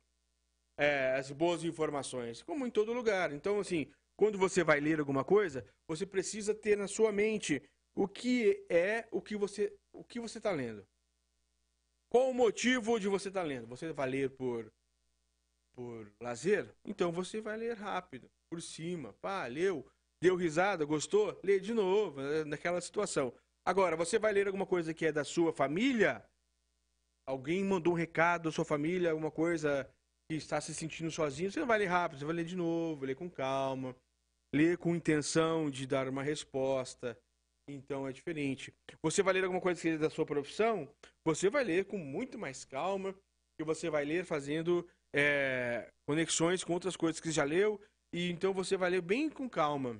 é, as boas informações, como em todo lugar. Então, assim, quando você vai ler alguma coisa, você precisa ter na sua mente o que é o que você o que você está lendo. Qual o motivo de você estar tá lendo? Você vai ler por por lazer? Então você vai ler rápido, por cima. Pá, leu, deu risada, gostou? Lê de novo, né, naquela situação. Agora, você vai ler alguma coisa que é da sua família? Alguém mandou um recado da sua família, alguma coisa que está se sentindo sozinho, você não vai ler rápido, você vai ler de novo, ler com calma, ler com intenção de dar uma resposta. Então é diferente. Você vai ler alguma coisa que é da sua profissão, você vai ler com muito mais calma, e você vai ler fazendo é, conexões com outras coisas que já leu, e então você vai ler bem com calma.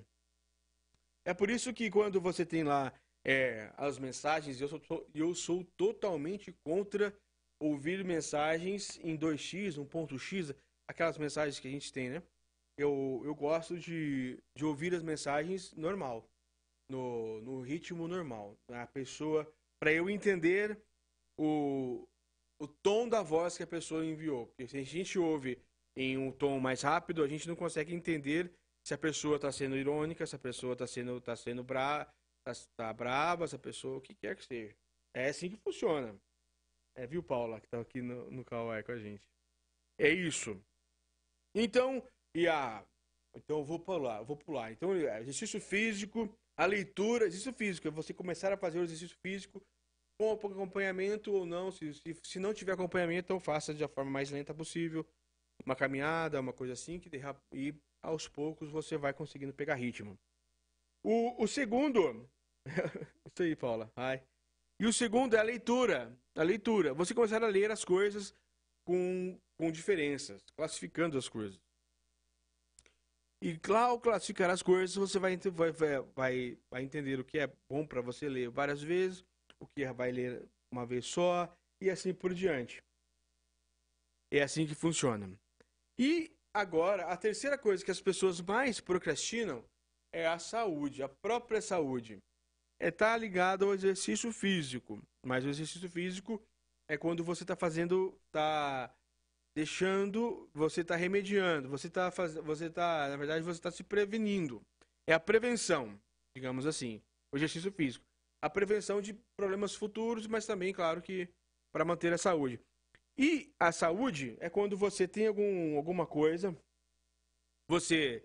É por isso que quando você tem lá é, as mensagens, eu sou, eu sou totalmente contra ouvir mensagens em 2x, um ponto X, aquelas mensagens que a gente tem, né? Eu, eu gosto de, de ouvir as mensagens normal, no, no ritmo normal. A pessoa, para eu entender o, o tom da voz que a pessoa enviou. Porque se a gente ouve em um tom mais rápido, a gente não consegue entender se a pessoa está sendo irônica, se a pessoa está sendo, tá sendo bra, tá, tá brava, se a pessoa, o que quer que seja. É assim que funciona. É, viu, Paula, que tá aqui no, no com a gente. É isso. Então, e a. Então eu vou pular, eu vou pular. Então, é, exercício físico, a leitura, exercício físico, é você começar a fazer o exercício físico com acompanhamento ou não. Se, se, se não tiver acompanhamento, então faça da forma mais lenta possível. Uma caminhada, uma coisa assim, que derra... e aos poucos você vai conseguindo pegar ritmo. O, o segundo. Isso aí, Paula. Ai. E o segundo é a leitura. A leitura. Você começar a ler as coisas com, com diferenças, classificando as coisas. E ao classificar as coisas, você vai, vai, vai, vai entender o que é bom para você ler várias vezes, o que vai ler uma vez só, e assim por diante. É assim que funciona. E agora, a terceira coisa que as pessoas mais procrastinam é a saúde, a própria saúde é tá ligado ao exercício físico. Mas o exercício físico é quando você está fazendo, tá deixando, você está remediando, você está fazendo, você tá, na verdade, você está se prevenindo. É a prevenção, digamos assim, o exercício físico. A prevenção de problemas futuros, mas também, claro que para manter a saúde. E a saúde é quando você tem algum, alguma coisa Você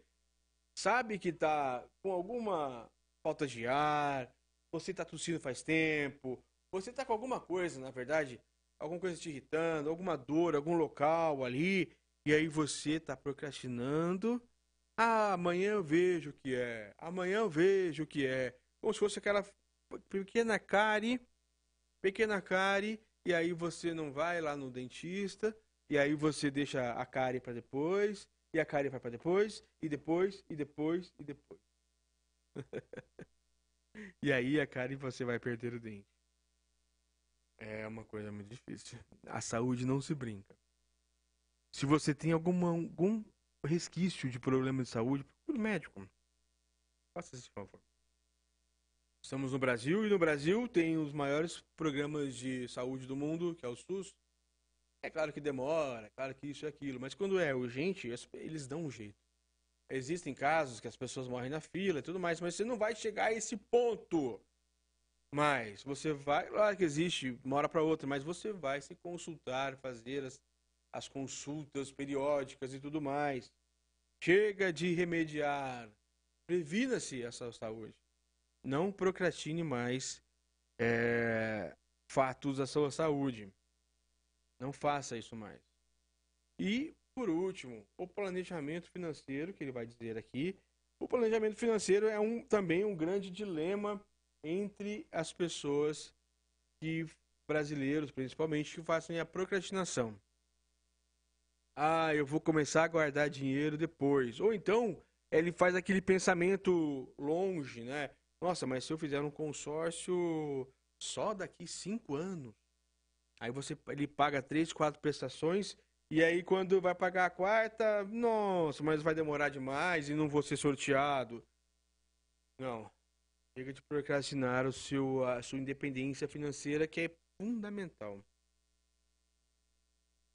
sabe que tá com alguma falta de ar, você tá tossindo faz tempo, você tá com alguma coisa, na verdade, alguma coisa te irritando, alguma dor, algum local ali, e aí você tá procrastinando. Ah, amanhã eu vejo o que é. Amanhã eu vejo o que é. Como se fosse aquela pequena cárie, pequena cárie, e aí você não vai lá no dentista, e aí você deixa a cárie para depois, e a cárie vai para depois, e depois, e depois, e depois. e aí a cárie você vai perder o dente. É uma coisa muito difícil. A saúde não se brinca. Se você tem alguma, algum resquício de problema de saúde, procure médico. Faça esse favor. Estamos no Brasil e no Brasil tem os maiores programas de saúde do mundo, que é o SUS. É claro que demora, é claro que isso e aquilo, mas quando é urgente, eles dão um jeito. Existem casos que as pessoas morrem na fila e tudo mais, mas você não vai chegar a esse ponto. Mas você vai, claro que existe, uma hora para outra, mas você vai se consultar, fazer as, as consultas periódicas e tudo mais. Chega de remediar. Previna-se a sua saúde. Não procrastine mais é, fatos da sua saúde. Não faça isso mais. E, por último, o planejamento financeiro, que ele vai dizer aqui. O planejamento financeiro é um, também um grande dilema entre as pessoas que brasileiros, principalmente, que fazem a procrastinação. Ah, eu vou começar a guardar dinheiro depois. Ou então, ele faz aquele pensamento longe, né? Nossa, mas se eu fizer um consórcio só daqui cinco anos, Aí você ele paga três, quatro prestações e aí quando vai pagar a quarta, nossa, mas vai demorar demais e não vou ser sorteado. Não. Chega de procrastinar o seu, a sua independência financeira, que é fundamental.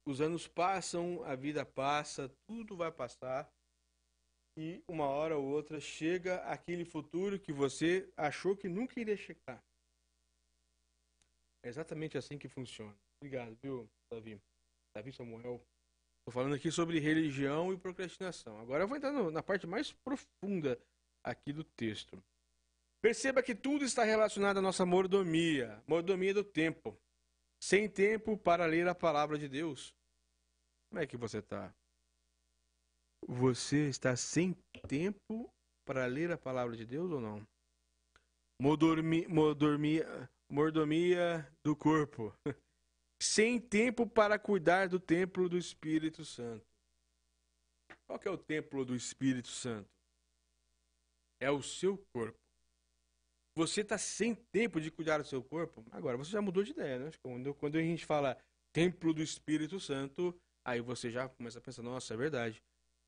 Os anos passam, a vida passa, tudo vai passar. E uma hora ou outra chega aquele futuro que você achou que nunca iria chegar. É exatamente assim que funciona. Obrigado, viu, Davi? Davi Samuel. Estou falando aqui sobre religião e procrastinação. Agora eu vou entrar na parte mais profunda aqui do texto. Perceba que tudo está relacionado à nossa mordomia, mordomia do tempo. Sem tempo para ler a palavra de Deus. Como é que você está? Você está sem tempo para ler a palavra de Deus ou não? Mordomia, mordomia, mordomia do corpo. Sem tempo para cuidar do templo do Espírito Santo. Qual que é o templo do Espírito Santo? É o seu corpo. Você está sem tempo de cuidar do seu corpo? Agora, você já mudou de ideia, né? Quando, quando a gente fala templo do Espírito Santo, aí você já começa a pensar, nossa, é verdade.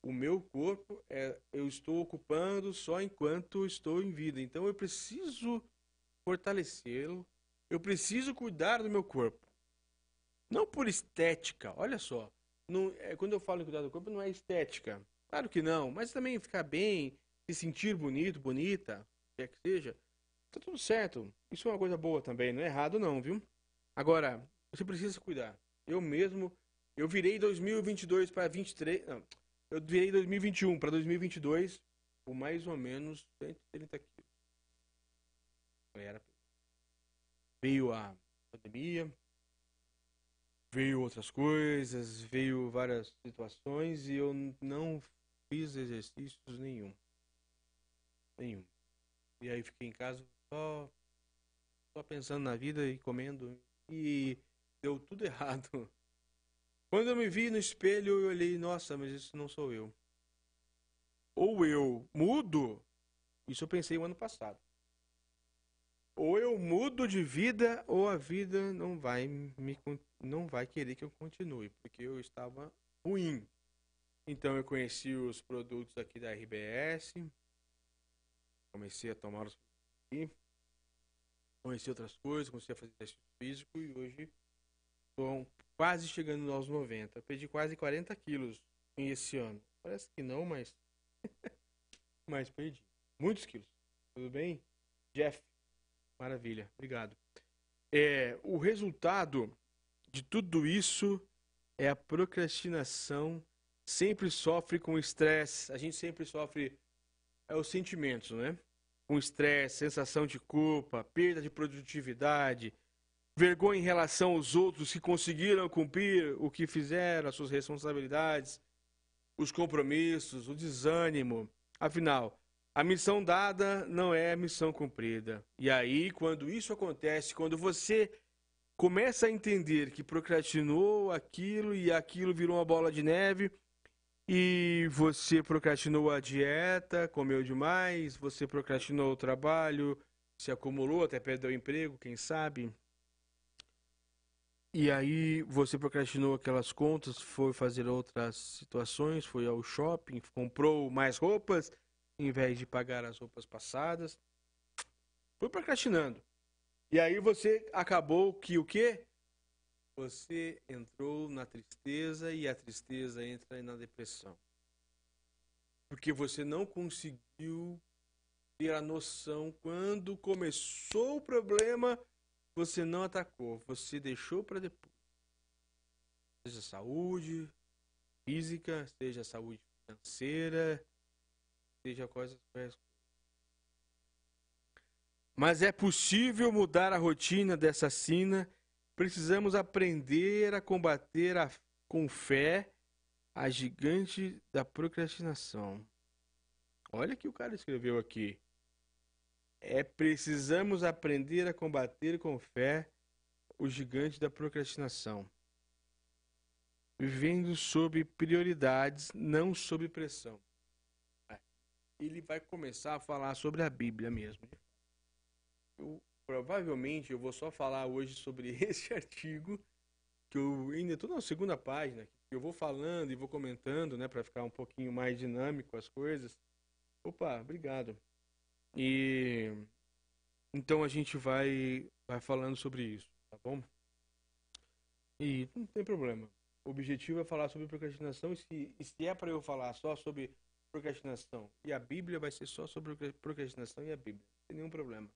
O meu corpo, é, eu estou ocupando só enquanto estou em vida. Então eu preciso fortalecê-lo, eu preciso cuidar do meu corpo. Não por estética, olha só. Não, é, quando eu falo em cuidar do corpo, não é estética. Claro que não, mas também ficar bem, se sentir bonito, bonita, quer que seja, tá tudo certo. Isso é uma coisa boa também, não é errado não, viu? Agora, você precisa cuidar. Eu mesmo, eu virei 2022 para 23, não, eu virei 2021 para 2022 com mais ou menos 130 quilos. Era. Veio a pandemia, veio outras coisas, veio várias situações e eu não fiz exercícios nenhum. Nenhum. E aí fiquei em casa só, só pensando na vida e comendo e deu tudo errado. Quando eu me vi no espelho, eu olhei, nossa, mas isso não sou eu. Ou eu mudo, isso eu pensei o ano passado ou eu mudo de vida ou a vida não vai me não vai querer que eu continue, porque eu estava ruim. Então eu conheci os produtos aqui da RBS, comecei a tomar os aqui, conheci outras coisas, comecei a fazer exercício físico e hoje estou quase chegando aos 90. perdi quase 40 quilos esse ano. Parece que não, mas mas perdi muitos quilos. Tudo bem, Jeff? Maravilha, obrigado. É, o resultado de tudo isso é a procrastinação sempre sofre com estresse, a gente sempre sofre é, os sentimentos, né? Com estresse, sensação de culpa, perda de produtividade, vergonha em relação aos outros que conseguiram cumprir o que fizeram, as suas responsabilidades, os compromissos, o desânimo. Afinal, a missão dada não é a missão cumprida. E aí, quando isso acontece, quando você começa a entender que procrastinou aquilo e aquilo virou uma bola de neve, e você procrastinou a dieta, comeu demais, você procrastinou o trabalho, se acumulou, até perdeu o emprego, quem sabe. E aí você procrastinou aquelas contas, foi fazer outras situações, foi ao shopping, comprou mais roupas, em vez de pagar as roupas passadas. Foi procrastinando. E aí você acabou que o quê? Você entrou na tristeza e a tristeza entra na depressão. Porque você não conseguiu ter a noção quando começou o problema, você não atacou, você deixou para depois. Seja saúde física, seja saúde financeira, seja coisas mas é possível mudar a rotina dessa sina Precisamos aprender a combater a, com fé a gigante da procrastinação. Olha que o cara escreveu aqui. É precisamos aprender a combater com fé o gigante da procrastinação. Vivendo sob prioridades, não sob pressão. Ele vai começar a falar sobre a Bíblia mesmo. Eu Provavelmente eu vou só falar hoje sobre esse artigo, que eu ainda estou na segunda página, eu vou falando e vou comentando, né, para ficar um pouquinho mais dinâmico as coisas. Opa, obrigado. E então a gente vai vai falando sobre isso, tá bom? E não tem problema. O objetivo é falar sobre procrastinação e se, e se é para eu falar só sobre procrastinação e a Bíblia vai ser só sobre procrastinação e a Bíblia, tem nenhum problema.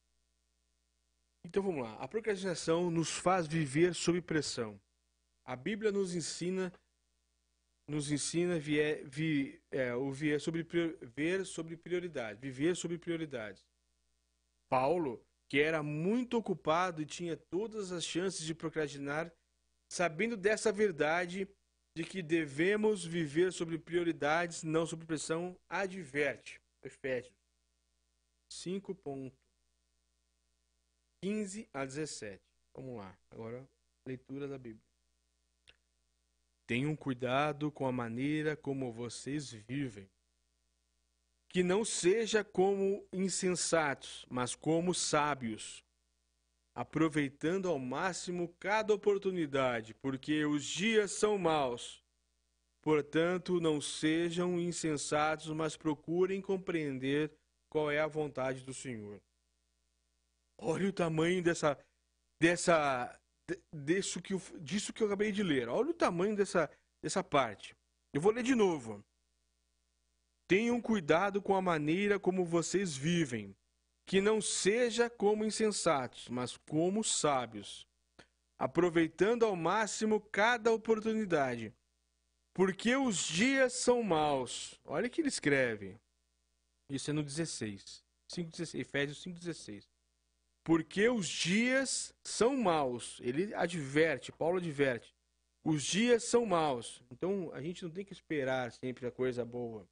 Então vamos lá. A procrastinação nos faz viver sob pressão. A Bíblia nos ensina nos ensina vier, vi, é, o vier sobre, ver sobre prioridade, viver sobre prioridades. Paulo, que era muito ocupado e tinha todas as chances de procrastinar, sabendo dessa verdade de que devemos viver sobre prioridades, não sobre pressão, adverte. Efésios 5. 15 a 17. Vamos lá, agora leitura da Bíblia. Tenham cuidado com a maneira como vocês vivem. Que não seja como insensatos, mas como sábios, aproveitando ao máximo cada oportunidade, porque os dias são maus. Portanto, não sejam insensatos, mas procurem compreender qual é a vontade do Senhor. Olha o tamanho dessa. dessa disso que, eu, disso que eu acabei de ler. Olha o tamanho dessa, dessa parte. Eu vou ler de novo. Tenham cuidado com a maneira como vocês vivem, que não seja como insensatos, mas como sábios, aproveitando ao máximo cada oportunidade, porque os dias são maus. Olha o que ele escreve. Isso é no 16. 5, Efésios 5,16 porque os dias são maus. Ele adverte, Paulo adverte. Os dias são maus. Então a gente não tem que esperar sempre a coisa boa.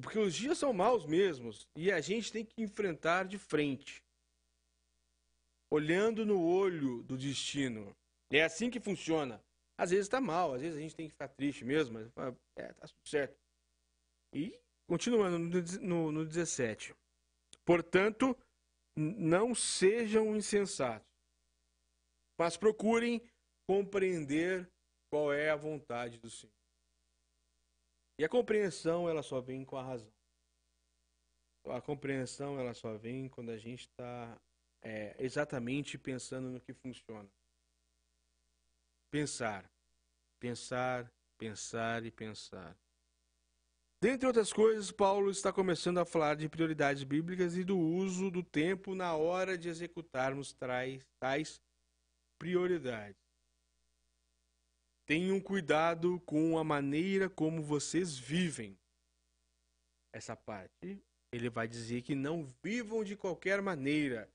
Porque os dias são maus mesmos e a gente tem que enfrentar de frente. Olhando no olho do destino. É assim que funciona. Às vezes está mal, às vezes a gente tem que ficar triste mesmo, mas é, tá tudo certo. E continuando no, no, no 17. Portanto, não sejam insensatos, mas procurem compreender qual é a vontade do Senhor. E a compreensão, ela só vem com a razão. A compreensão, ela só vem quando a gente está é, exatamente pensando no que funciona. Pensar, pensar, pensar e pensar. Dentre outras coisas, Paulo está começando a falar de prioridades bíblicas e do uso do tempo na hora de executarmos tais, prioridades. Tenham cuidado com a maneira como vocês vivem. Essa parte, ele vai dizer que não vivam de qualquer maneira.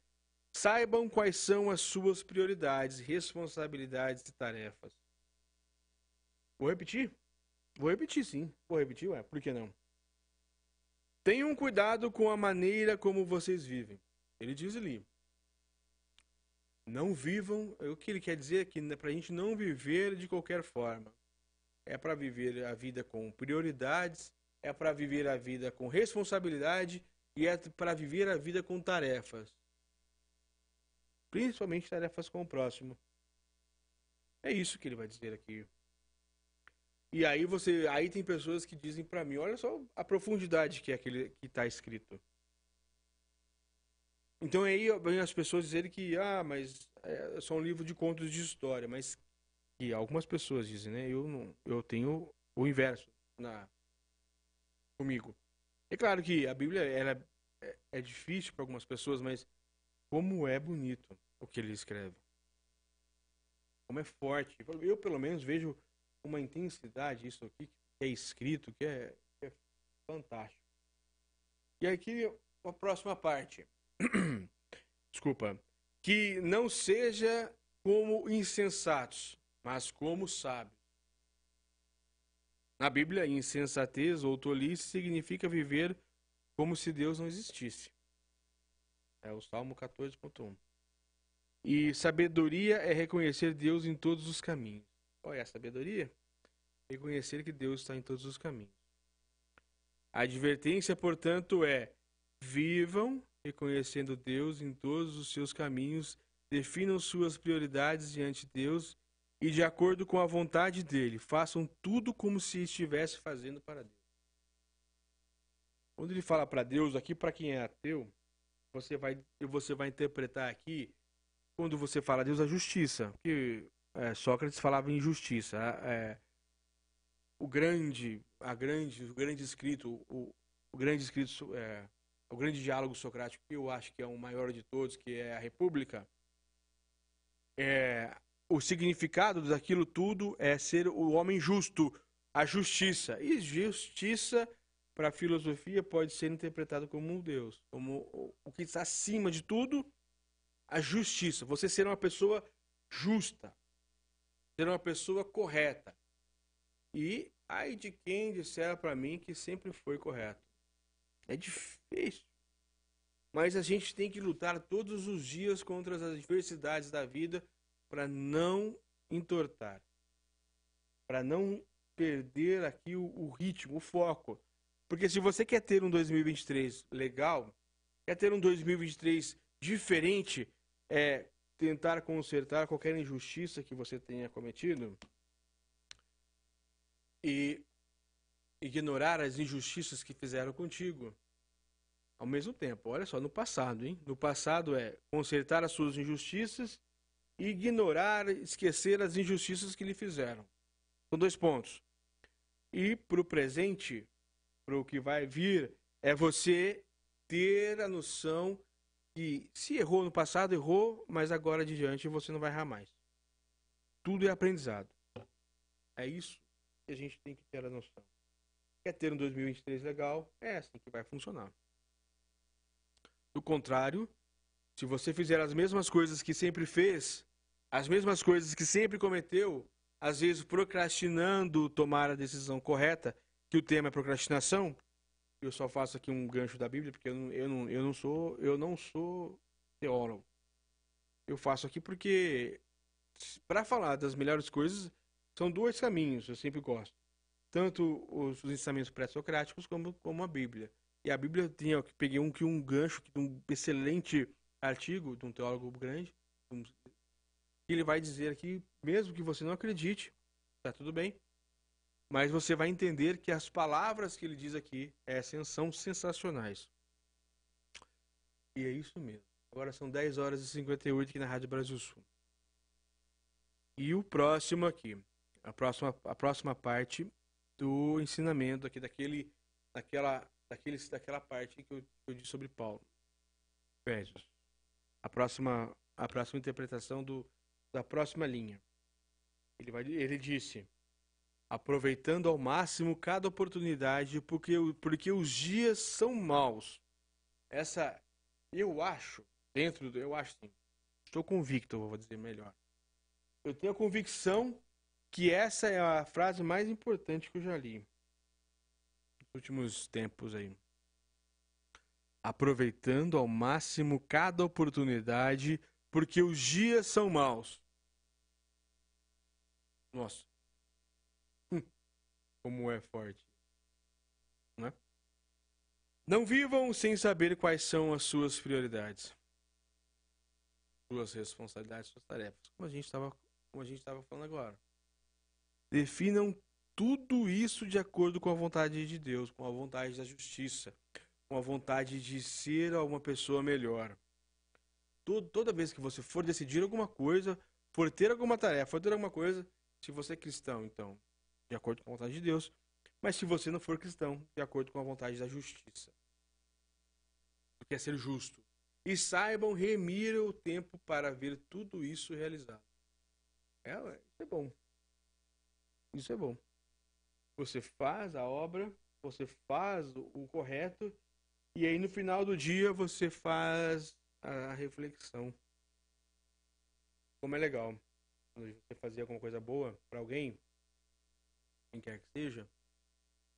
Saibam quais são as suas prioridades, responsabilidades e tarefas. Vou repetir? Vou repetir, sim. Vou repetir, ué, por que não? Tenham cuidado com a maneira como vocês vivem. Ele diz ali. Não vivam. O que ele quer dizer é que é para a gente não viver de qualquer forma. É para viver a vida com prioridades, é para viver a vida com responsabilidade e é para viver a vida com tarefas. Principalmente tarefas com o próximo. É isso que ele vai dizer aqui. E aí você, aí tem pessoas que dizem para mim, olha só a profundidade que é aquele que está escrito. Então aí vem as pessoas dizerem que, ah, mas é só um livro de contos de história, mas que algumas pessoas dizem, né? Eu não, eu tenho o inverso na comigo. É claro que a Bíblia ela é, é difícil para algumas pessoas, mas como é bonito o que ele escreve. Como é forte. Eu pelo menos vejo uma intensidade isso aqui que é escrito, que é, que é fantástico. E aqui a próxima parte. Desculpa. Que não seja como insensatos, mas como sábios. Na Bíblia, insensatez ou tolice significa viver como se Deus não existisse. É o Salmo 14.1. E sabedoria é reconhecer Deus em todos os caminhos. É a sabedoria? Reconhecer que Deus está em todos os caminhos. A advertência, portanto, é: vivam reconhecendo Deus em todos os seus caminhos, definam suas prioridades diante de Deus e, de acordo com a vontade dele, façam tudo como se estivesse fazendo para Deus. Quando ele fala para Deus, aqui para quem é ateu, você vai, você vai interpretar aqui, quando você fala Deus, a justiça. Porque é, Sócrates falava em justiça. É, o grande, a grande, o grande escrito, o, o grande escrito, é, o grande diálogo socrático, que eu acho que é o maior de todos, que é a República, é, o significado daquilo tudo é ser o homem justo, a justiça. E justiça, para a filosofia, pode ser interpretado como um Deus, como o que está acima de tudo, a justiça. Você ser uma pessoa justa, ser uma pessoa correta. E ai de quem disser para mim que sempre foi correto. É difícil. Mas a gente tem que lutar todos os dias contra as adversidades da vida para não entortar. Para não perder aqui o, o, ritmo, o foco. Porque se você quer ter um 2023 legal, quer ter um 2023 diferente, é, tentar consertar qualquer injustiça que você tenha cometido e ignorar as injustiças que fizeram contigo. Ao mesmo tempo, olha só, no passado, hein? No passado é consertar as suas injustiças e ignorar, esquecer as injustiças que lhe fizeram. São dois pontos. E para o presente, para o que vai vir, é você ter a noção que se errou no passado, errou, mas agora de diante você não vai errar mais. Tudo é aprendizado. É isso que a gente tem que ter a noção. Quer ter um 2023 legal? É assim que vai funcionar. Do contrário, se você fizer as mesmas coisas que sempre fez, as mesmas coisas que sempre cometeu, às vezes procrastinando tomar a decisão correta, que o tema é procrastinação, eu só faço aqui um gancho da Bíblia, porque eu não, eu não, eu não sou eu não sou teólogo. Eu faço aqui porque para falar das melhores coisas são dois caminhos, eu sempre gosto. Tanto os, os ensinamentos pré-socráticos como, como a Bíblia. E a Bíblia tem, eu peguei um que um gancho de um excelente artigo de um teólogo grande, um, ele vai dizer aqui, mesmo que você não acredite, tá tudo bem, mas você vai entender que as palavras que ele diz aqui é, são sensacionais. E é isso mesmo. Agora são 10 horas e 58 aqui na Rádio Brasil Sul. E o próximo aqui, a próxima, a próxima parte do ensinamento aqui daquele, daquela, daquele, daquela parte que eu, que eu disse sobre Paulo. Efésios. A próxima, a próxima interpretação do, da próxima linha. Ele, vai, ele disse: aproveitando ao máximo cada oportunidade, porque, porque os dias são maus. Essa, eu acho, dentro do. Eu acho sim. Estou convicto, vou dizer melhor. Eu tenho a convicção que essa é a frase mais importante que eu já li nos últimos tempos aí. Aproveitando ao máximo cada oportunidade, porque os dias são maus. Nossa. Como é forte. Né? Não vivam sem saber quais são as suas prioridades. Suas responsabilidades, suas tarefas. Como a gente estava como a gente estava falando agora. Definam tudo isso de acordo com a vontade de Deus, com a vontade da justiça, com a vontade de ser uma pessoa melhor. Toda vez que você for decidir alguma coisa, for ter alguma tarefa, for ter alguma coisa, se você é cristão, então, de acordo com a vontade de Deus, mas se você não for cristão, de acordo com a vontade da justiça. O que é ser justo. E saibam remir o tempo para ver tudo isso realizado. É, isso é bom. Isso é bom. Você faz a obra, você faz o correto, e aí no final do dia você faz a reflexão. Como é legal quando você fazer alguma coisa boa para alguém, quem quer que seja,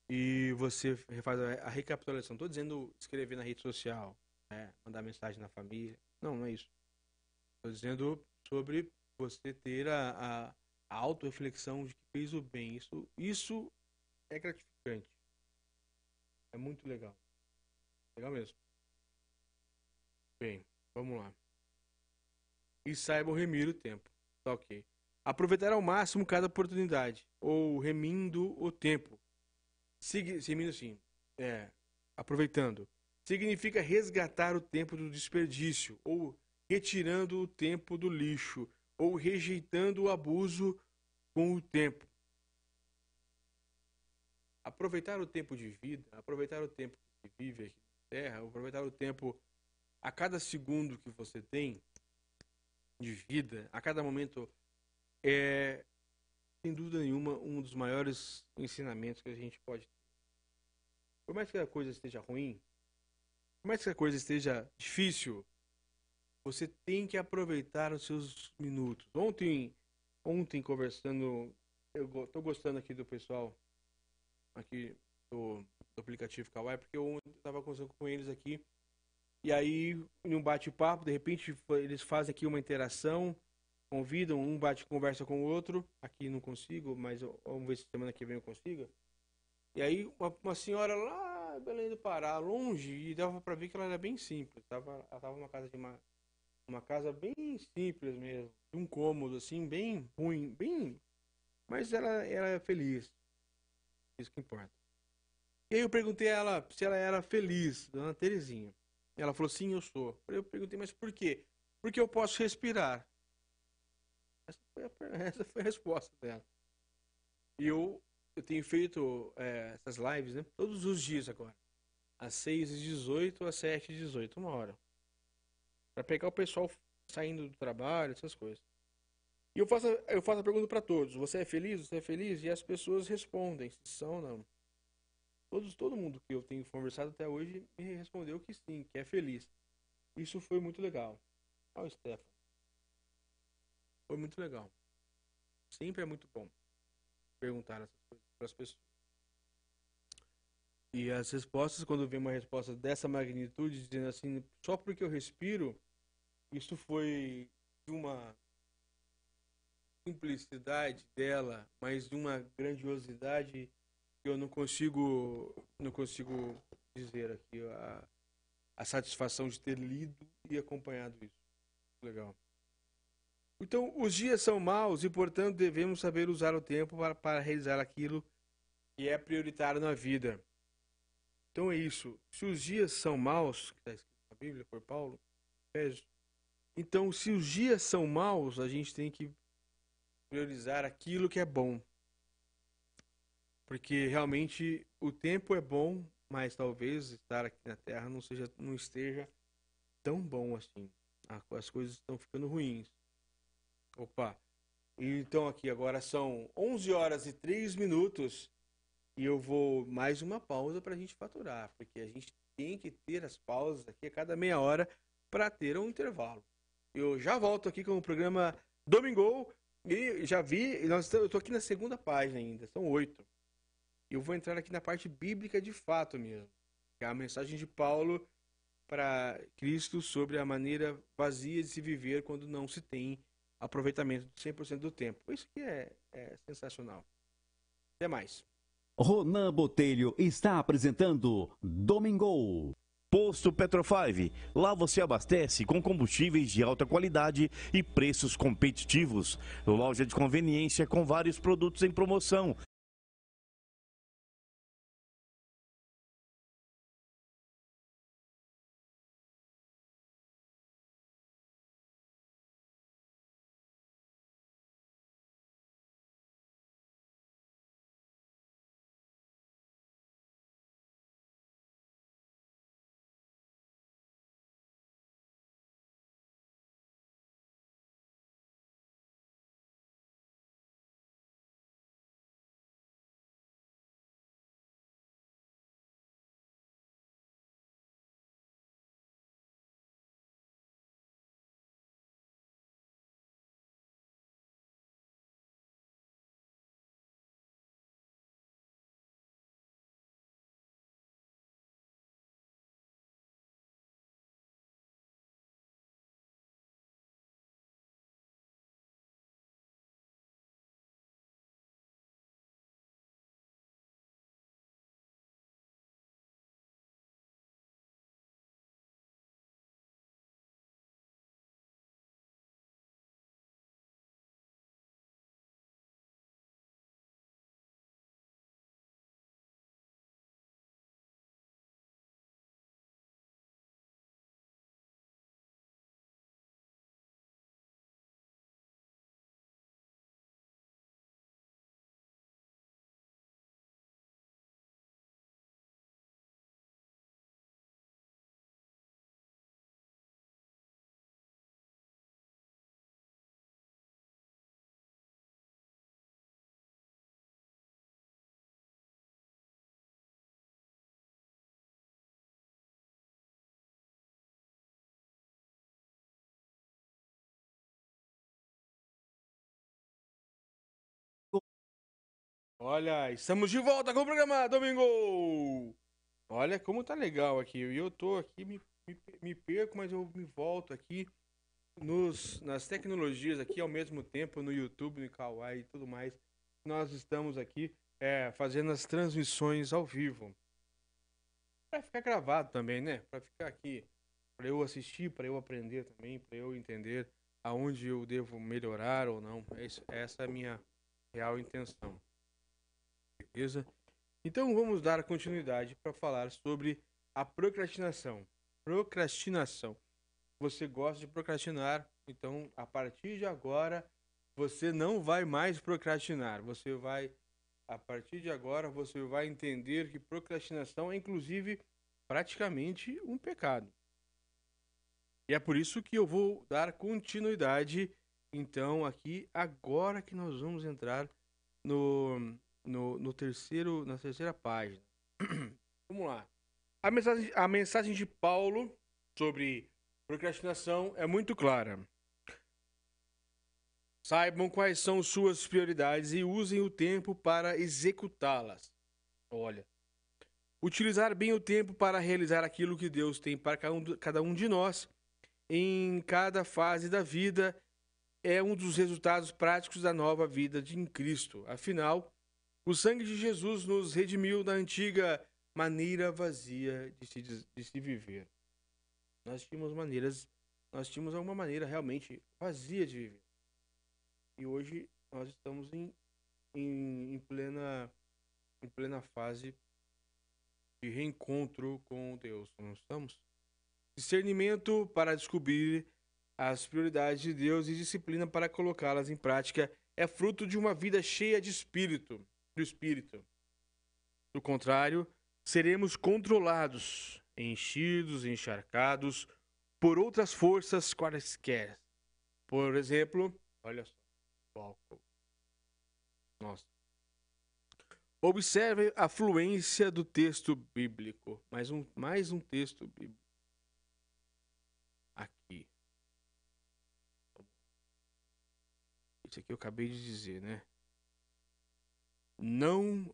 e você faz a recapitulação. Estou dizendo escrever na rede social, né? mandar mensagem na família. Não, não é isso. Estou dizendo sobre você ter a, a, auto-reflexão de que fez o bem. Isso, isso é gratificante. É muito legal. Legal mesmo. Bem, vamos lá. E saibam remir o tempo. Tá ok. Aproveitar ao máximo cada oportunidade. Ou remindo o tempo. Remindo assim. É, aproveitando. Significa resgatar o tempo do desperdício. Ou retirando o tempo do lixo. Ou rejeitando o abuso com o tempo. Aproveitar o tempo de vida, aproveitar o tempo que vive aqui na Terra, aproveitar o tempo a cada segundo que você tem de vida, a cada momento, é, sem dúvida nenhuma, um dos maiores ensinamentos que a gente pode ter. Por mais que a coisa esteja ruim, por mais que a coisa esteja difícil, você tem que aproveitar os seus minutos. Ontem, ontem conversando, eu estou gostando aqui do pessoal aqui do, do aplicativo Kawaii, porque eu estava conversando com eles aqui e aí, em um bate-papo, de repente eles fazem aqui uma interação, convidam, um bate conversa com o outro. Aqui não consigo, mas vamos ver se semana que vem eu consigo. E aí, uma, uma senhora lá Belém do Pará, longe, e dava para ver que ela era bem simples. Tava, ela estava numa casa de uma, uma casa bem simples mesmo, de um cômodo assim, bem ruim, bem. Mas ela era feliz. Isso que importa. E aí eu perguntei a ela se ela era feliz, dona Terezinha. Ela falou, sim, eu sou. Eu perguntei, mas por quê? Porque eu posso respirar. Essa foi a, essa foi a resposta dela. E eu, eu tenho feito é, essas lives né, todos os dias agora. Às 6h18, às 7h18, uma hora. Para pegar o pessoal saindo do trabalho, essas coisas. E eu faço, eu faço a pergunta para todos: você é feliz? Você é feliz? E as pessoas respondem se são ou não. Todos, todo mundo que eu tenho conversado até hoje me respondeu que sim, que é feliz. Isso foi muito legal. Olha o Stefan. Foi muito legal. Sempre é muito bom perguntar essas coisas para as pessoas. E as respostas, quando vem uma resposta dessa magnitude, dizendo assim, só porque eu respiro, isso foi de uma simplicidade dela, mas de uma grandiosidade eu não consigo não consigo dizer aqui a, a satisfação de ter lido e acompanhado isso. Legal. Então, os dias são maus e, portanto, devemos saber usar o tempo para, para realizar aquilo que é prioritário na vida. Então é isso. Se os dias são maus, que está escrito na Bíblia por Paulo, então se os dias são maus, a gente tem que priorizar aquilo que é bom. Porque realmente o tempo é bom, mas talvez estar aqui na Terra não seja não esteja tão bom assim. As coisas estão ficando ruins. Opa, Então aqui agora são 11 horas e 3 minutos e eu vou mais uma pausa para a gente faturar, porque a gente tem que ter as pausas aqui a cada meia hora para ter um intervalo. Eu já volto aqui com o programa Domingo e já vi, nós, eu estou aqui na segunda página ainda, são oito. Eu vou entrar aqui na parte bíblica de fato mesmo, que é a mensagem de Paulo para Cristo sobre a maneira vazia de se viver quando não se tem aproveitamento de 100% do tempo. Isso que é, é sensacional. Até mais. Ronan Botelho está apresentando Domingo. Posto Petro 5. Lá você abastece com combustíveis de alta qualidade e preços competitivos. Loja de conveniência com vários produtos em promoção. Olha, estamos de volta com o programa Domingo! Olha como tá legal aqui. E eu tô aqui, me, me, me, perco, mas eu me volto aqui nos, nas tecnologias aqui ao mesmo tempo, no YouTube, no Kawaii e tudo mais. Nós estamos aqui é, fazendo as transmissões ao vivo. Para ficar gravado também, né? Para ficar aqui, para eu assistir, para eu aprender também, para eu entender aonde eu devo melhorar ou não. Essa é a minha real intenção certeza. Então vamos dar continuidade para falar sobre a procrastinação. Procrastinação. Você gosta de procrastinar, então a partir de agora você não vai mais procrastinar. Você vai, a partir de agora, você vai entender que procrastinação é inclusive praticamente um pecado. E é por isso que eu vou dar continuidade, então, aqui, agora que nós vamos entrar no, no, no terceiro, na terceira página. Vamos lá. A mensagem, a mensagem de Paulo sobre procrastinação é muito clara. Saibam quais são suas prioridades e usem o tempo para executá-las. Olha, utilizar bem o tempo para realizar aquilo que Deus tem para cada um de nós em cada fase da vida é um dos resultados práticos da nova vida de Cristo. Afinal, o sangue de Jesus nos redimiu da antiga maneira vazia de se, de se viver. Nós tínhamos maneiras, nós tínhamos alguma maneira realmente vazia de viver. E hoje nós estamos em, em, em plena, em plena fase de reencontro com Deus, não estamos? Discernimento para descobrir as prioridades de Deus e disciplina para colocá-las em prática é fruto de uma vida cheia de espírito do espírito. Do contrário, seremos controlados, enchidos, encharcados por outras forças quaisquer. Por exemplo, olha só, O álcool. Nossa. Observe a fluência do texto bíblico. Mais um, mais um texto bíblico. Aqui. Isso aqui eu acabei de dizer, né? Não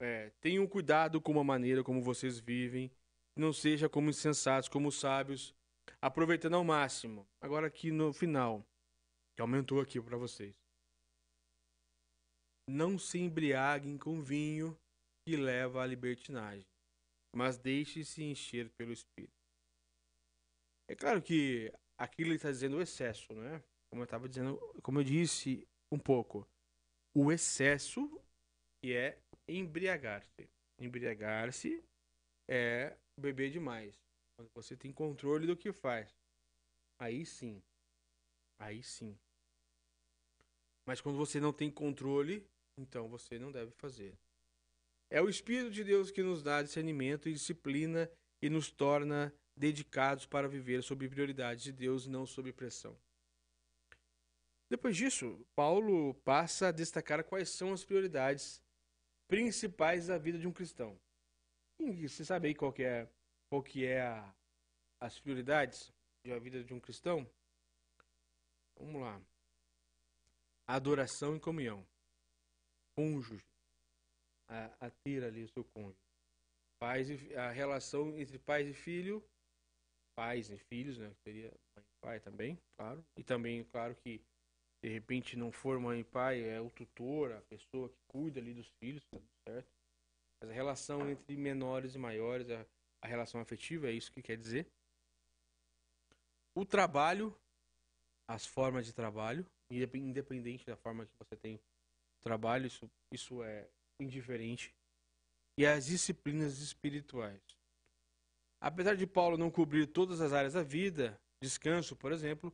é, tenham cuidado com a maneira como vocês vivem. Não seja como insensatos, como sábios, aproveitando ao máximo. Agora aqui no final, que aumentou aqui para vocês. Não se embriaguem com vinho que leva à libertinagem, mas deixe-se encher pelo Espírito. É claro que aquilo ele está dizendo o excesso, né? Como eu estava dizendo, como eu disse um pouco, o excesso que é embriagar-se. Embriagar-se é beber demais. Quando você tem controle do que faz. Aí sim. Aí sim. Mas quando você não tem controle, então você não deve fazer. É o Espírito de Deus que nos dá discernimento e disciplina e nos torna dedicados para viver sob prioridades de Deus e não sob pressão. Depois disso, Paulo passa a destacar quais são as prioridades principais da vida de um cristão. E você sabe aí qual que é, qual que é a, as prioridades da vida de um cristão? Vamos lá. Adoração e comunhão. Cônjuge. A, a ter ali o seu cônjuge. Pais e, a relação entre pais e filho. Pais e filhos, né? Seria mãe e pai também, claro. E também, claro que de repente não for mãe e pai, é o tutor, a pessoa que cuida ali dos filhos, tá certo? Mas a relação entre menores e maiores, a, a relação afetiva, é isso que quer dizer. O trabalho, as formas de trabalho, independente da forma que você tem trabalho, isso, isso é indiferente. E as disciplinas espirituais. Apesar de Paulo não cobrir todas as áreas da vida, descanso, por exemplo,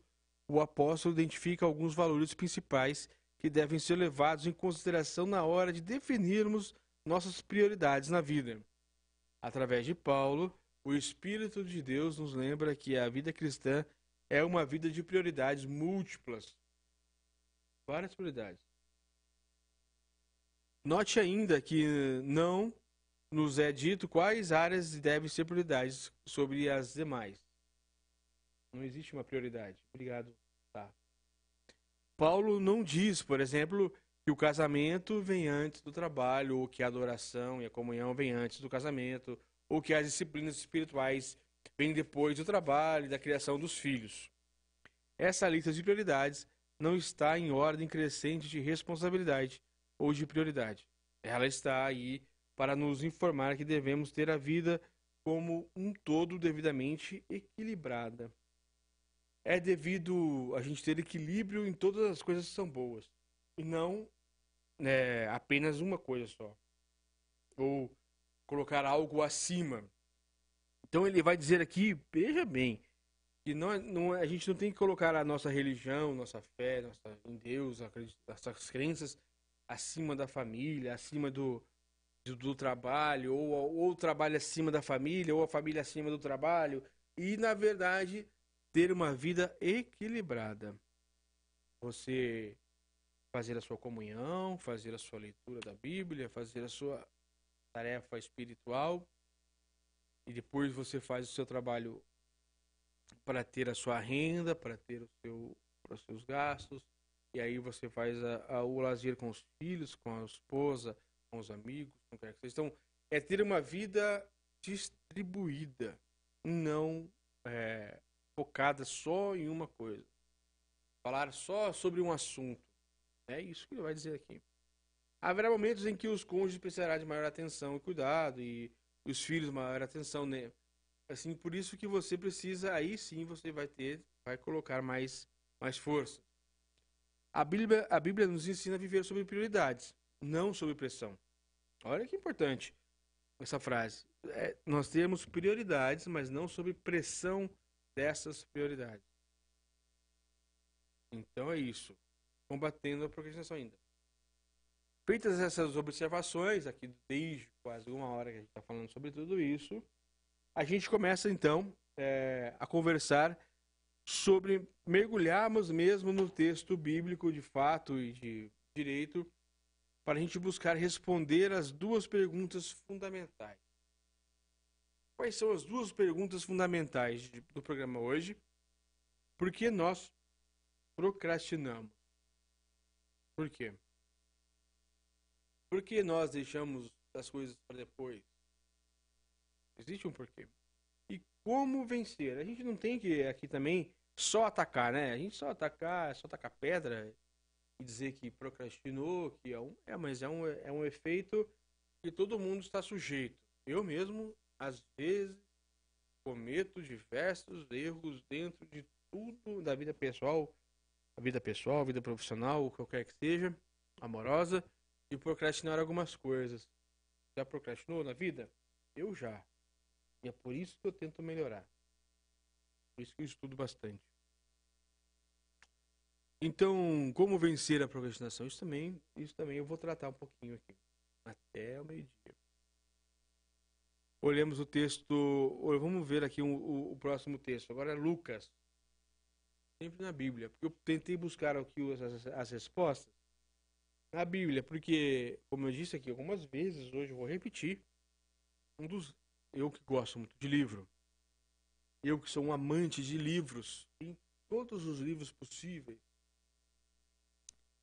o apóstolo identifica alguns valores principais que devem ser levados em consideração na hora de definirmos nossas prioridades na vida. Através de Paulo, o Espírito de Deus nos lembra que a vida cristã é uma vida de prioridades múltiplas. Várias prioridades. Note ainda que não nos é dito quais áreas devem ser prioridades sobre as demais. Não existe uma prioridade. Obrigado. Tá. Paulo não diz, por exemplo, que o casamento vem antes do trabalho, ou que a adoração e a comunhão vem antes do casamento, ou que as disciplinas espirituais vêm depois do trabalho e da criação dos filhos. Essa lista de prioridades não está em ordem crescente de responsabilidade ou de prioridade. Ela está aí para nos informar que devemos ter a vida como um todo devidamente equilibrada é devido a gente ter equilíbrio em todas as coisas que são boas. E não é, apenas uma coisa só. Ou colocar algo acima. Então ele vai dizer aqui, veja bem, que não, é, não, é, a gente não tem que colocar a nossa religião, nossa fé, nossa, em Deus, nossas crenças acima da família, acima do, do, do trabalho, ou, ou o trabalho acima da família, ou a família acima do trabalho. E, na verdade, ter uma vida equilibrada. Você fazer a sua comunhão, fazer a sua leitura da Bíblia, fazer a sua tarefa espiritual e depois você faz o seu trabalho para ter a sua renda, para ter o seu, para os seus gastos e aí você faz a, a, o lazer com os filhos, com a esposa, com os amigos, com quem que Então é ter uma vida distribuída, não é, focada só em uma coisa. Falar só sobre um assunto. É isso que ele vai dizer aqui. Haverá momentos em que os cônjuges precisarão de maior atenção e cuidado e os filhos maior atenção, né? Assim, por isso que você precisa, aí sim você vai ter, vai colocar mais, mais força. A Bíblia, a Bíblia nos ensina a viver sobre prioridades, não sobre pressão. Olha que importante essa frase. É, nós temos prioridades, mas não sobre pressão dessas prioridades. Então é isso. Combatendo a procrastinação ainda. Feitas essas observações, aqui desde quase uma hora que a gente está falando sobre tudo isso, a gente começa então é, a conversar sobre mergulharmos mesmo no texto bíblico de fato e de direito para a gente buscar responder as duas perguntas fundamentais. Quais são as duas perguntas fundamentais do programa hoje? Por que nós procrastinamos? Por quê? Por que nós deixamos as coisas para depois? Existe um porquê. E como vencer? A gente não tem que aqui também só atacar, né? A gente só atacar, só atacar pedra e dizer que procrastinou, que é um, é, mas é um, é um efeito que todo mundo está sujeito. Eu mesmo, às vezes, cometo diversos erros dentro de tudo da vida pessoal, a vida pessoal, a vida profissional, o que quer que seja, amorosa, e procrastinar algumas coisas. Já procrastinou na vida? Eu já. E é por isso que eu tento melhorar. Por isso que eu estudo bastante. Então, como vencer a procrastinação? Isso também, isso também eu vou tratar um pouquinho aqui. Até o meio-dia. Olhemos o texto. Vamos ver aqui o, o, o, próximo texto. Agora é Lucas. Sempre na Bíblia. Porque eu tentei buscar aqui as, as respostas na Bíblia. Porque, como eu disse aqui algumas vezes, hoje vou repetir. Um dos. Eu que gosto muito de livro. Eu que sou um amante de livros. Em todos os livros possíveis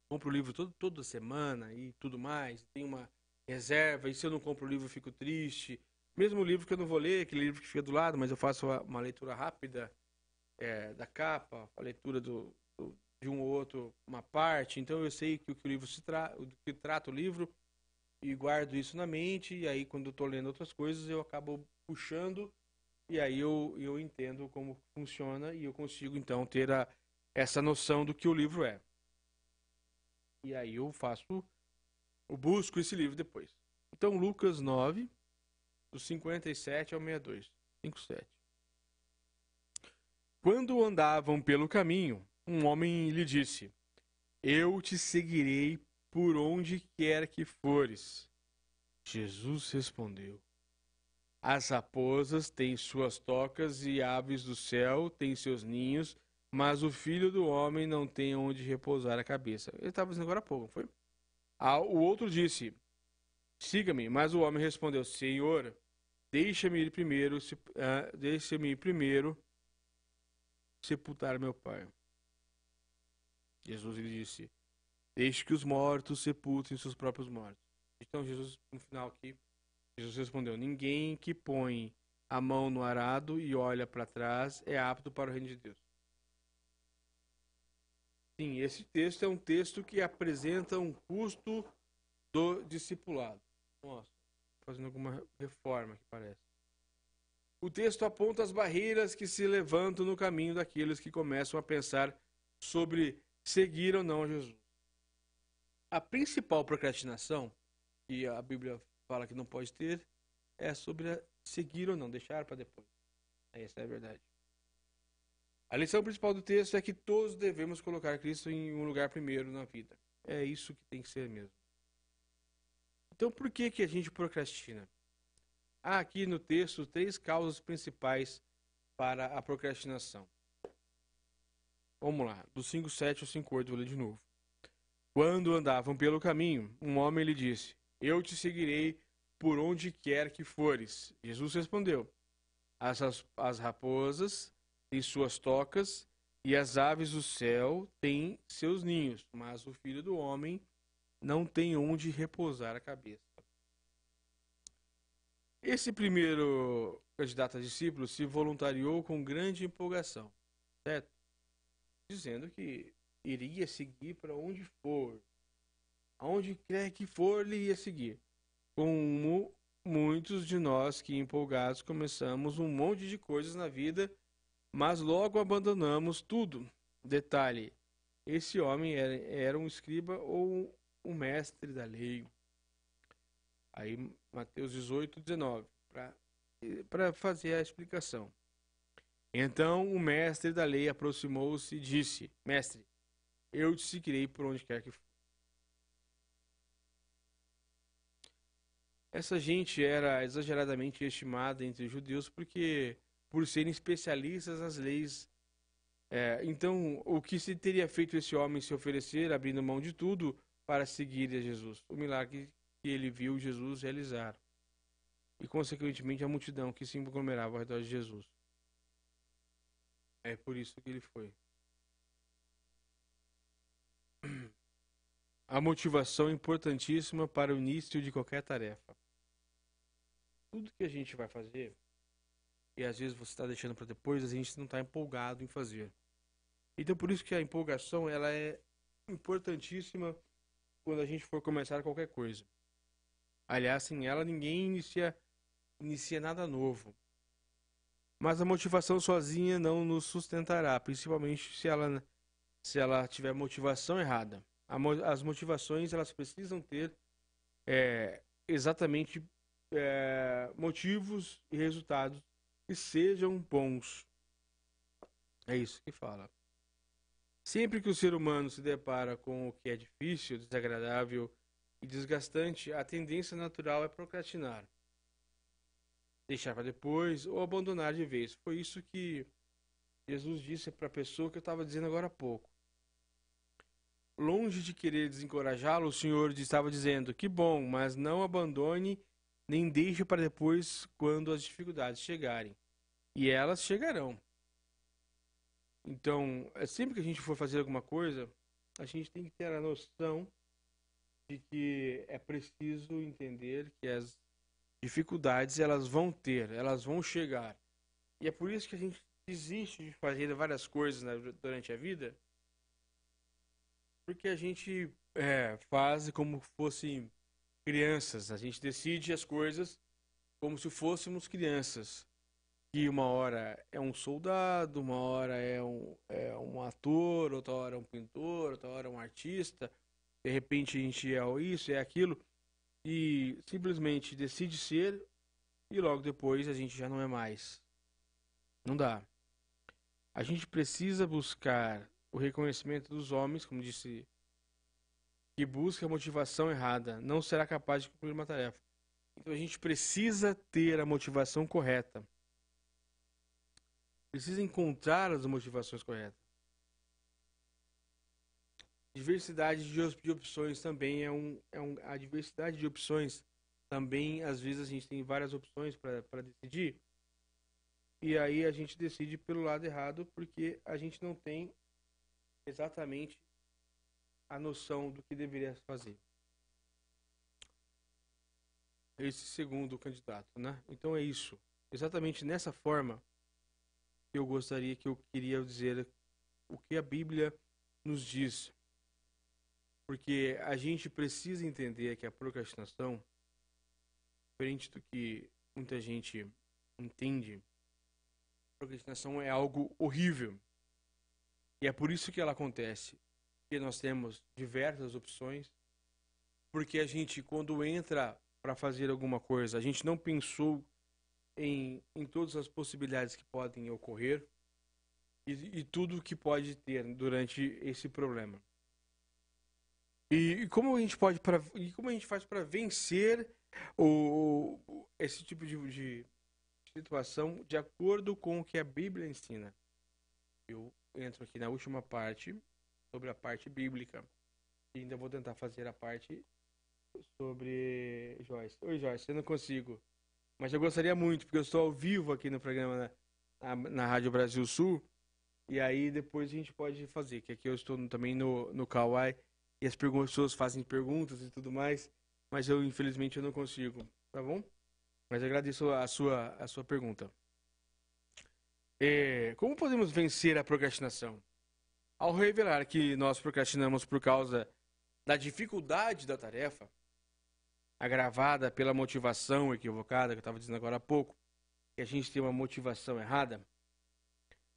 compro o livro todo, toda semana e tudo mais, tem uma reserva, e se eu não compro o livro eu fico triste. Mesmo o livro que eu não vou ler, aquele livro que fica do lado, mas eu faço uma leitura rápida é, da capa, a leitura do, do, de um ou outro, uma parte, então eu sei que o que o livro se tra que trata o livro e guardo isso na mente, e aí quando eu estou lendo outras coisas eu acabo puxando e aí eu, eu entendo como funciona e eu consigo então ter a, essa noção do que o livro é. E aí eu faço, eu busco esse livro depois. Então, Lucas 9, do 57 ao 62. 57. Quando andavam pelo caminho, um homem lhe disse: Eu te seguirei por onde quer que fores. Jesus respondeu: As raposas têm suas tocas e aves do céu têm seus ninhos, mas o filho do homem não tem onde repousar a cabeça. Ele estava dizendo agora há pouco, foi? Ah, o outro disse: Siga-me. Mas o homem respondeu: Senhor, deixa-me ir primeiro, se, uh, deixa-me ir primeiro sepultar meu pai. Jesus lhe disse: Deixe que os mortos sepultem seus próprios mortos. Então Jesus, no final aqui, Jesus respondeu: Ninguém que põe a mão no arado e olha para trás é apto para o reino de Deus. Sim, esse texto é um texto que apresenta um custo do discipulado. Nossa, fazendo alguma reforma que parece. O texto aponta as barreiras que se levantam no caminho daqueles que começam a pensar sobre seguir ou não Jesus. A principal procrastinação, que a Bíblia fala que não pode ter, é sobre seguir ou não, deixar para depois. Essa é a verdade. A lição principal do texto é que todos devemos colocar Cristo em um lugar primeiro na vida. É isso que tem que ser mesmo. Então, por que, que a gente procrastina? Há aqui no texto três causas principais para a procrastinação. Vamos lá, do 5,7 ao 5,8, vou ler de novo. Quando andavam pelo caminho, um homem lhe disse: Eu te seguirei por onde quer que fores. Jesus respondeu: As, as raposas tem suas tocas, e as aves do céu têm seus ninhos, mas o filho do homem não tem onde repousar a cabeça. Esse primeiro candidato a discípulo se voluntariou com grande empolgação, certo? Dizendo que iria seguir para onde for. Aonde quer que for, ele ia seguir. Como muitos de nós que empolgados começamos um monte de coisas na vida mas logo abandonamos tudo. Detalhe: esse homem era, era um escriba ou um mestre da lei. Aí, Mateus 18, 19, para fazer a explicação. Então o mestre da lei aproximou-se e disse: Mestre, eu te seguirei por onde quer que for. Essa gente era exageradamente estimada entre os judeus porque por serem especialistas nas leis É, então, o que se teria feito esse homem se oferecer, abrindo mão de tudo, para seguir a Jesus? O milagre que ele viu Jesus realizar. E, consequentemente, a multidão que se aglomerava ao redor de Jesus. É por isso que ele foi. A motivação é importantíssima para o início de qualquer tarefa. Tudo que a gente vai fazer, e às vezes você está deixando para depois, a gente não está empolgado em fazer. Então por isso que a empolgação ela é importantíssima quando a gente for começar qualquer coisa. Aliás, sem ela ninguém inicia, inicia nada novo. Mas a motivação sozinha não nos sustentará, principalmente se ela, se ela tiver motivação errada. As motivações elas precisam ter é, exatamente é, motivos e resultados que sejam bons. É isso que fala. Sempre que o ser humano se depara com o que é difícil, desagradável e desgastante, a tendência natural é procrastinar, deixar para depois ou abandonar de vez. Foi isso que Jesus disse para a pessoa que eu estava dizendo agora há pouco. Longe de querer desencorajá-lo, o Senhor estava dizendo: Que bom, mas não abandone nem deixe para depois quando as dificuldades chegarem. E elas chegarão. Então, é sempre que a gente for fazer alguma coisa, a gente tem que ter a noção de que é preciso entender que as dificuldades elas vão ter, elas vão chegar. E é por isso que a gente desiste de fazer várias coisas né, durante a vida, porque a gente é, faz como fosse crianças. A gente decide as coisas como se fôssemos crianças que uma hora é um soldado, uma hora é um, é um ator, outra hora é um pintor, outra hora é um artista, de repente a gente é isso, é aquilo, e simplesmente decide ser e logo depois a gente já não é mais. Não dá. A gente precisa buscar o reconhecimento dos homens, como disse, que busca a motivação errada, não será capaz de concluir uma tarefa. Então a gente precisa ter a motivação correta precisa encontrar as motivações corretas. Diversidade de opções também é um, é um. A diversidade de opções também, às vezes, a gente tem várias opções para decidir. E aí a gente decide pelo lado errado porque a gente não tem exatamente a noção do que deveria fazer. Esse segundo candidato, né? Então é isso. Exatamente nessa forma que eu gostaria que eu queria dizer o que a Bíblia nos diz. Porque a gente precisa entender que a procrastinação, diferente do que muita gente entende, a procrastinação é algo horrível. E é por isso que ela acontece. Porque nós temos diversas opções. Porque a gente, quando entra para fazer alguma coisa, a gente não pensou em, em todas as possibilidades que podem ocorrer e, e tudo que pode ter durante esse problema. E, e como a gente pode pra, e como a gente faz para vencer o, esse tipo de, de situação de acordo com o que a Bíblia ensina? Eu entro aqui na última parte sobre a parte bíblica e ainda vou tentar fazer a parte sobre Joyce. Oi Joyce, eu não consigo. Mas eu gostaria muito, porque eu estou ao vivo aqui no programa na, na, Rádio Brasil Sul. E aí depois a gente pode fazer, que aqui eu estou também no, no Kawaii e as pessoas fazem perguntas e tudo mais, mas eu infelizmente eu não consigo, tá bom? Mas agradeço a sua, a sua pergunta. É, como podemos vencer a procrastinação? Ao revelar que nós procrastinamos por causa da dificuldade da tarefa, agravada pela motivação equivocada, que eu estava dizendo agora há pouco, que a gente tem uma motivação errada,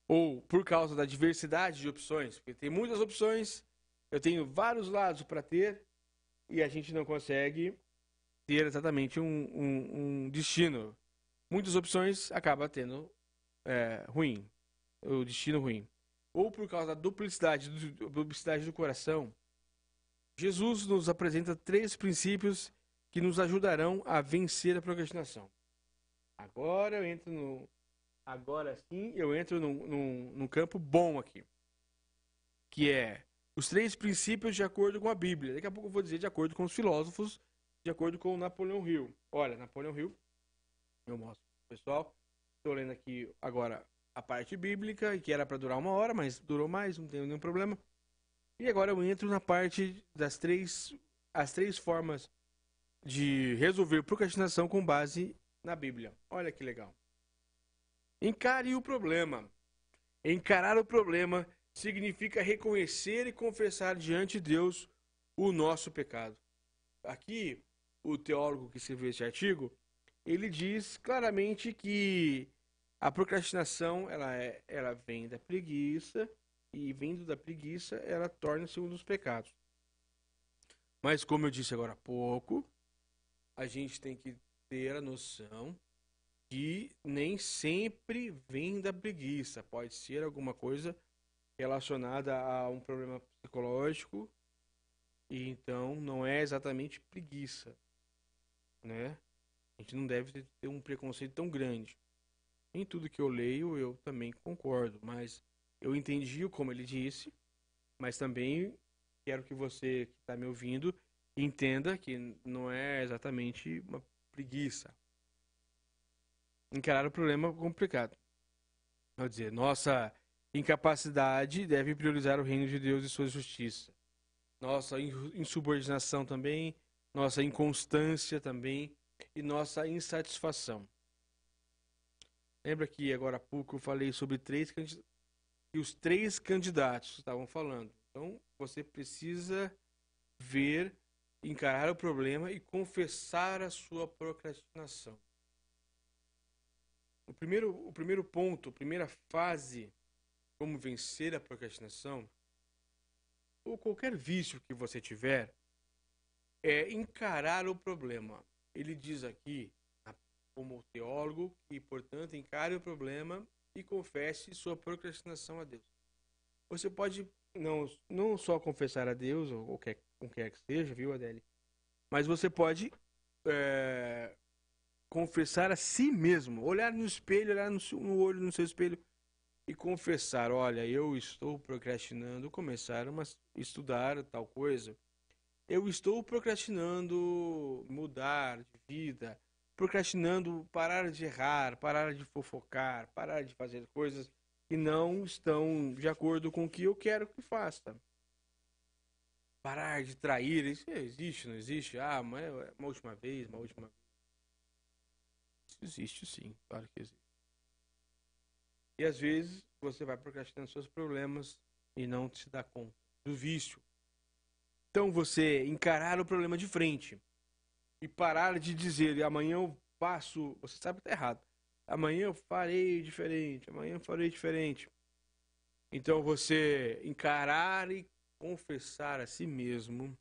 ou por causa da diversidade de opções, porque tem muitas opções, eu tenho vários lados para ter, e a gente não consegue ter exatamente um, um, um destino. Muitas opções acaba tendo é, ruim, o destino ruim. Ou por causa da duplicidade, duplicidade do coração. Jesus nos apresenta três princípios que nos ajudarão a vencer a procrastinação. Agora eu entro no agora sim eu entro num, num campo bom aqui. Que é os três princípios de acordo com a Bíblia. Daqui a pouco eu vou dizer de acordo com os filósofos, de acordo com Napoleão Hill. Olha, Napoleão Hill, eu mostro pessoal. Estou lendo aqui agora a parte bíblica, que era para durar uma hora, mas durou mais, não tem nenhum problema. E agora eu entro na parte das três, as três formas de resolver procrastinação com base na Bíblia. Olha que legal. Encare o problema. Encarar o problema significa reconhecer e confessar diante de Deus o nosso pecado. Aqui, o teólogo que escreveu esse artigo, ele diz claramente que a procrastinação ela, é, ela vem da preguiça e vindo da preguiça ela torna-se um dos pecados. Mas como eu disse agora há pouco, a gente tem que ter a noção que nem sempre vem da preguiça. Pode ser alguma coisa relacionada a um problema psicológico e então não é exatamente preguiça, né? A gente não deve ter um preconceito tão grande. Em tudo que eu leio, eu também concordo, mas eu entendi como ele disse, mas também quero que você que está me ouvindo entenda que não é exatamente uma preguiça. Encarar o problema complicado. Quer dizer, nossa incapacidade deve priorizar o reino de Deus e sua justiça. Nossa insubordinação também, nossa inconstância também e nossa insatisfação. Lembra que agora há pouco eu falei sobre três e os três candidatos estavam falando. Então você precisa ver encarar o problema e confessar a sua procrastinação. O primeiro, o primeiro ponto, a primeira fase, como vencer a procrastinação, ou qualquer vício que você tiver, é encarar o problema. Ele diz aqui, como teólogo, que, portanto, encare o problema e confesse sua procrastinação a Deus. Você pode não, não só confessar a Deus, ou qualquer com quer que seja, viu, Adele? Mas você pode é, confessar a si mesmo, olhar no espelho, olhar no, seu, no olho no seu espelho e confessar: olha, eu estou procrastinando começar a estudar tal coisa. Eu estou procrastinando mudar de vida, procrastinando parar de errar, parar de fofocar, parar de fazer coisas que não estão de acordo com o que eu quero que faça parar de trair. Isso existe, não existe? Ah, mas é uma última vez, uma última. Isso existe sim, claro que existe. E às vezes você vai procrastinando seus problemas e não se dá conta do vício. Então você encarar o problema de frente e parar de dizer amanhã eu faço, você sabe que tá errado. Amanhã eu farei diferente, amanhã eu farei diferente. Então você encarar e confessar a si mesmo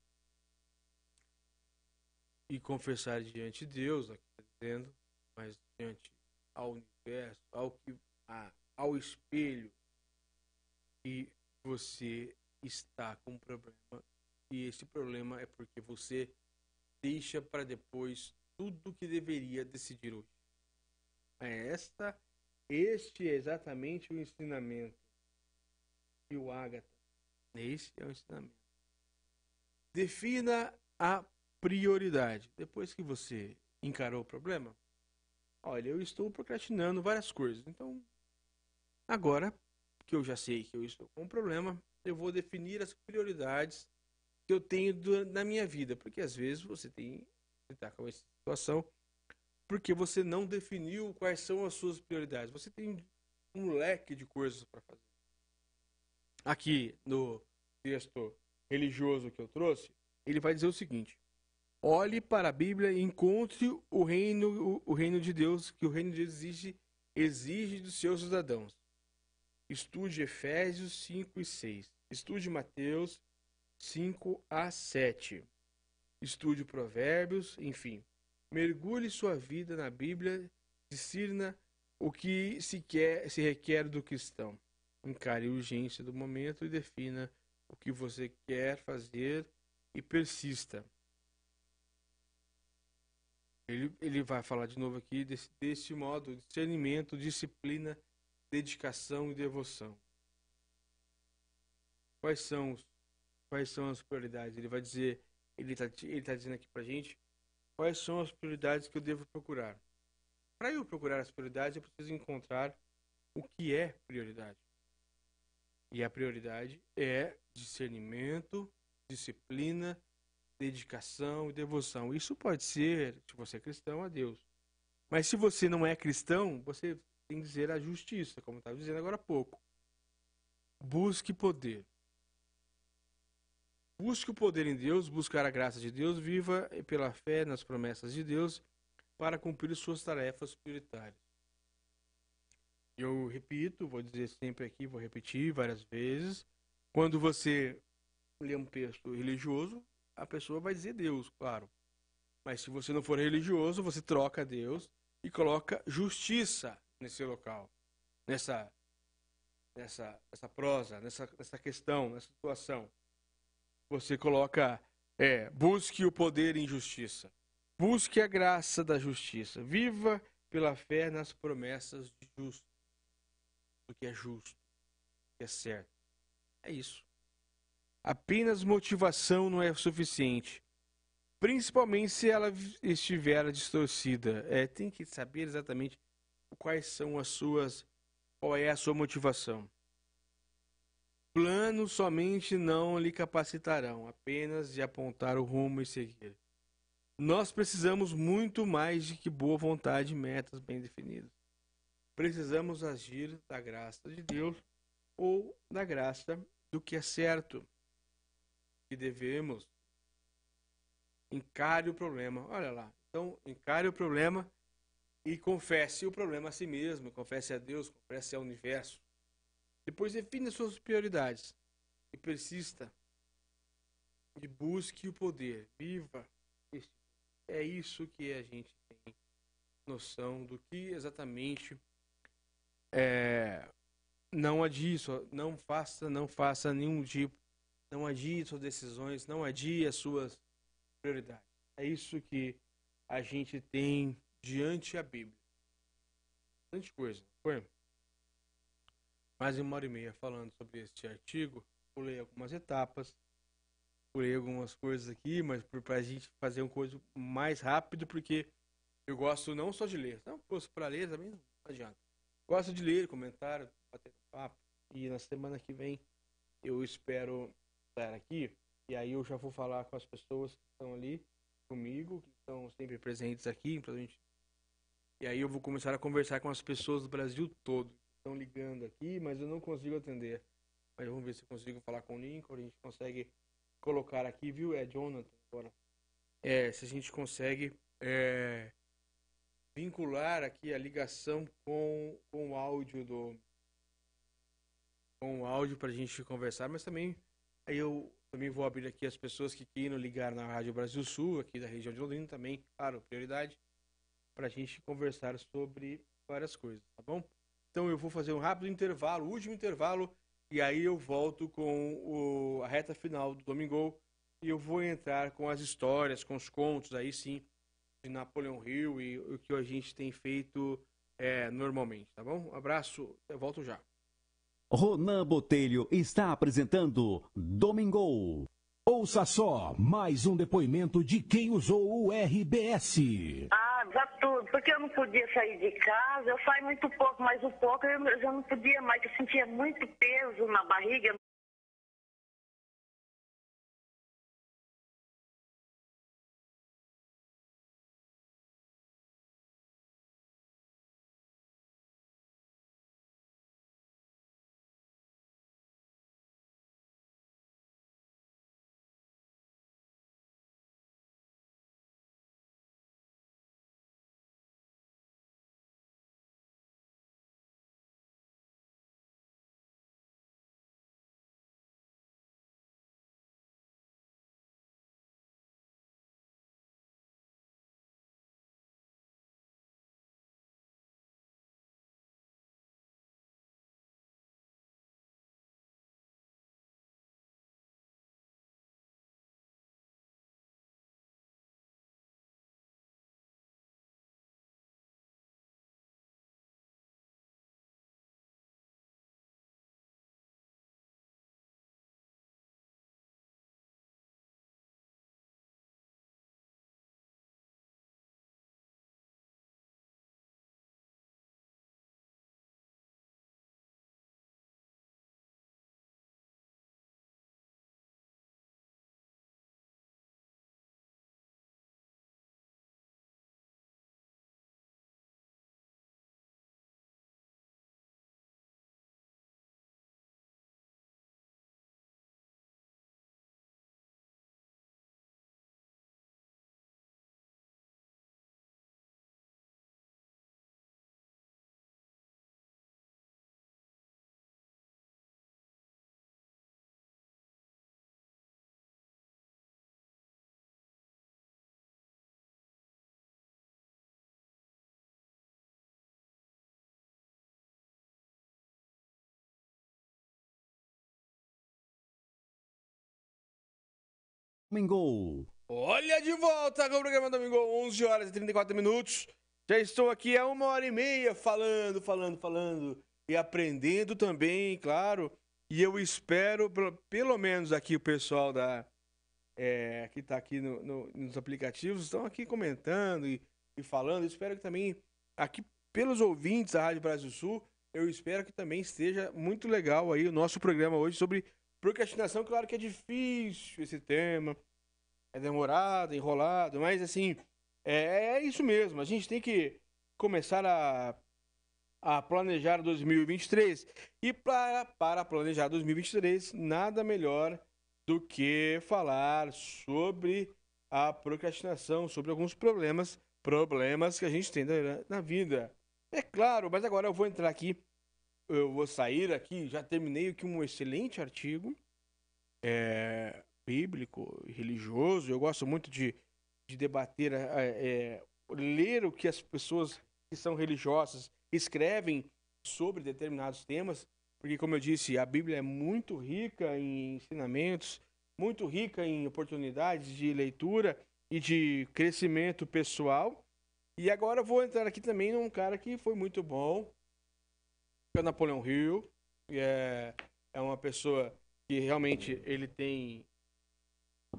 e confessar diante de Deus, aqui tá dizendo, mas diante ao universo, ao que a, ao espelho que você está com um problema e esse problema é porque você deixa para depois tudo que deveria decidir hoje. É esta, este é exatamente o ensinamento que o Ágata esse é o ensinamento. Defina a prioridade. Depois que você encarou o problema, olha, eu estou procrastinando várias coisas. Então, agora que eu já sei que eu estou com um problema, eu vou definir as prioridades que eu tenho do, na minha vida. Porque às vezes você tem que estar com essa situação porque você não definiu quais são as suas prioridades. Você tem um leque de coisas para fazer. Aqui no texto religioso que eu trouxe, ele vai dizer o seguinte: olhe para a Bíblia e encontre o reino, o, o reino de Deus, que o reino de Deus exige, exige dos seus cidadãos. Estude Efésios 5 e 6. Estude Mateus 5 a 7. Estude Provérbios, enfim. Mergulhe sua vida na Bíblia, discirna o que se, quer, se requer do cristão. Encare a urgência do momento e defina o que você quer fazer e persista. Ele, ele vai falar de novo aqui desse, desse modo: discernimento, disciplina, dedicação e devoção. Quais são, quais são as prioridades? Ele vai dizer, ele está ele tá dizendo aqui pra gente, quais são as prioridades que eu devo procurar. Para eu procurar as prioridades, eu preciso encontrar o que é prioridade. E a prioridade é discernimento, disciplina, dedicação e devoção. Isso pode ser, se você é cristão, a Deus. Mas se você não é cristão, você tem que dizer a justiça, como estava dizendo agora há pouco. Busque poder. Busque o poder em Deus, buscar a graça de Deus, viva pela fé nas promessas de Deus para cumprir suas tarefas prioritárias. Eu repito, vou dizer sempre aqui, vou repetir várias vezes. Quando você lê um texto religioso, a pessoa vai dizer Deus, claro. Mas se você não for religioso, você troca Deus e coloca justiça nesse local, nessa nessa, nessa prosa, nessa, nessa questão, nessa situação. Você coloca, é, busque o poder em justiça. Busque a graça da justiça. Viva pela fé nas promessas de justo. Do que é justo, do que é certo. É isso. Apenas motivação não é suficiente. Principalmente se ela estiver distorcida. É, tem que saber exatamente quais são as suas. qual é a sua motivação. Planos somente não lhe capacitarão, apenas de apontar o rumo e seguir. Nós precisamos muito mais de que boa vontade e metas bem definidas. Precisamos agir da graça de Deus ou da graça do que é certo que devemos encare o problema. Olha lá. Então, encare o problema e confesse o problema a si mesmo, confesse a Deus, confesse ao universo. Depois define as suas prioridades e persista e busque o poder. Viva. É isso que a gente tem noção do que exatamente é, não adie, não faça, não faça nenhum tipo não adie suas decisões, não adie as suas prioridades. É isso que a gente tem diante da Bíblia. Bastante coisa. Foi mais uma hora e meia falando sobre este artigo. Pulei algumas etapas, pulei algumas coisas aqui, mas para a gente fazer uma coisa mais rápido, porque eu gosto não só de ler, não fosse para ler também não adianta. Gosto de ler, comentário, bater papo. E na semana que vem eu espero aqui, e aí eu já vou falar com as pessoas que estão ali comigo, que estão sempre presentes aqui, gente... e aí eu vou começar a conversar com as pessoas do Brasil todo, estão ligando aqui, mas eu não consigo atender. Mas vamos ver se eu consigo falar com o Lincoln, a gente consegue colocar aqui, viu? É Jonathan agora. É, se a gente consegue é, vincular aqui a ligação com, com o áudio do com o áudio para a gente conversar, mas também Aí eu também vou abrir aqui as pessoas que queiram ligar na Rádio Brasil Sul, aqui da região de Londrina também, claro, prioridade, para a gente conversar sobre várias coisas, tá bom? Então eu vou fazer um rápido intervalo, último intervalo, e aí eu volto com o, a reta final do Domingo e eu vou entrar com as histórias, com os contos aí sim, de Napoleão Hill e o que a gente tem feito é, normalmente, tá bom? Um abraço, eu volto já. Ronan Botelho está apresentando Domingo. Ouça só mais um depoimento de quem usou o RBS. Ah, dá tudo, porque eu não podia sair de casa, eu saio muito pouco, mas o pouco eu já não podia mais, eu sentia muito peso na barriga, Domingo. Olha de volta com o programa Domingo, 11 horas e 34 minutos. Já estou aqui há uma hora e meia falando, falando, falando e aprendendo também, claro. E eu espero, pelo menos aqui o pessoal da é, que está aqui no, no, nos aplicativos estão aqui comentando e, e falando. Eu espero que também aqui pelos ouvintes da Rádio Brasil Sul, eu espero que também esteja muito legal aí o nosso programa hoje sobre procrastinação. Claro que é difícil esse tema, é demorado, enrolado, mas assim, é, é isso mesmo. A gente tem que começar a, a planejar 2023. E para, para planejar 2023, nada melhor do que falar sobre a procrastinação, sobre alguns problemas, problemas que a gente tem na, na vida. É claro, mas agora eu vou entrar aqui, eu vou sair aqui, já terminei aqui um excelente artigo é, bíblico, religioso. Eu gosto muito de, de debater, é, é, ler o que as pessoas que são religiosas escrevem sobre determinados temas, porque, como eu disse, a Bíblia é muito rica em ensinamentos, muito rica em oportunidades de leitura e de crescimento pessoal. E agora eu vou entrar aqui também num cara que foi muito bom, é Napoleão Hill. É, é uma pessoa que realmente ele tem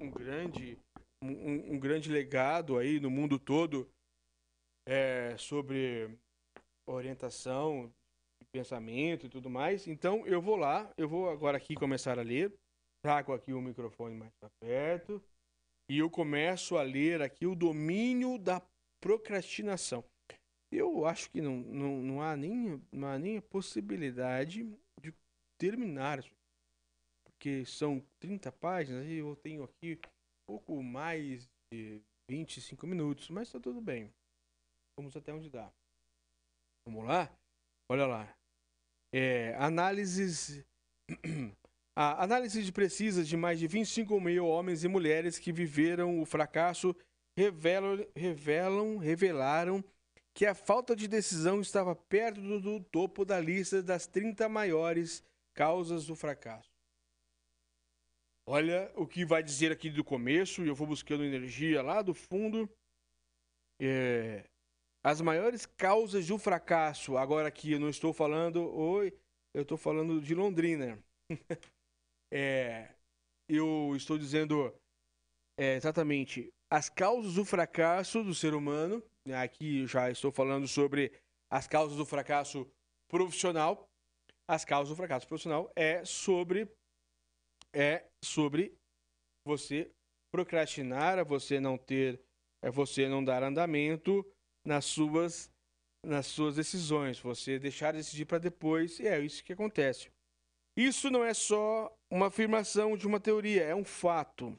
um grande, um, um grande legado aí no mundo todo é, sobre orientação, pensamento e tudo mais. Então eu vou lá, eu vou agora aqui começar a ler. Trago aqui o microfone mais perto. E eu começo a ler aqui o domínio da procrastinação. Eu acho que não, não, não, há, nem, não há nem a possibilidade de terminar. Porque são 30 páginas e eu tenho aqui pouco mais de 25 minutos, mas está tudo bem. Vamos até onde dá. Vamos lá? Olha lá. É, análises. A análise de precisas de mais de 25 mil homens e mulheres que viveram o fracasso revelam, revelam, revelaram que a falta de decisão estava perto do, do topo da lista das 30 maiores causas do fracasso. Olha o que vai dizer aqui do começo, e eu vou buscando energia lá do fundo. É, as maiores causas do fracasso, agora aqui eu não estou falando, oi, eu estou falando de Londrina. é, eu estou dizendo é, exatamente as causas do fracasso do ser humano. Aqui já estou falando sobre as causas do fracasso profissional. As causas do fracasso profissional é sobre é sobre você procrastinar, você não ter, é você não dar andamento nas suas nas suas decisões, você deixar de decidir para depois, e é isso que acontece. Isso não é só uma afirmação de uma teoria, é um fato.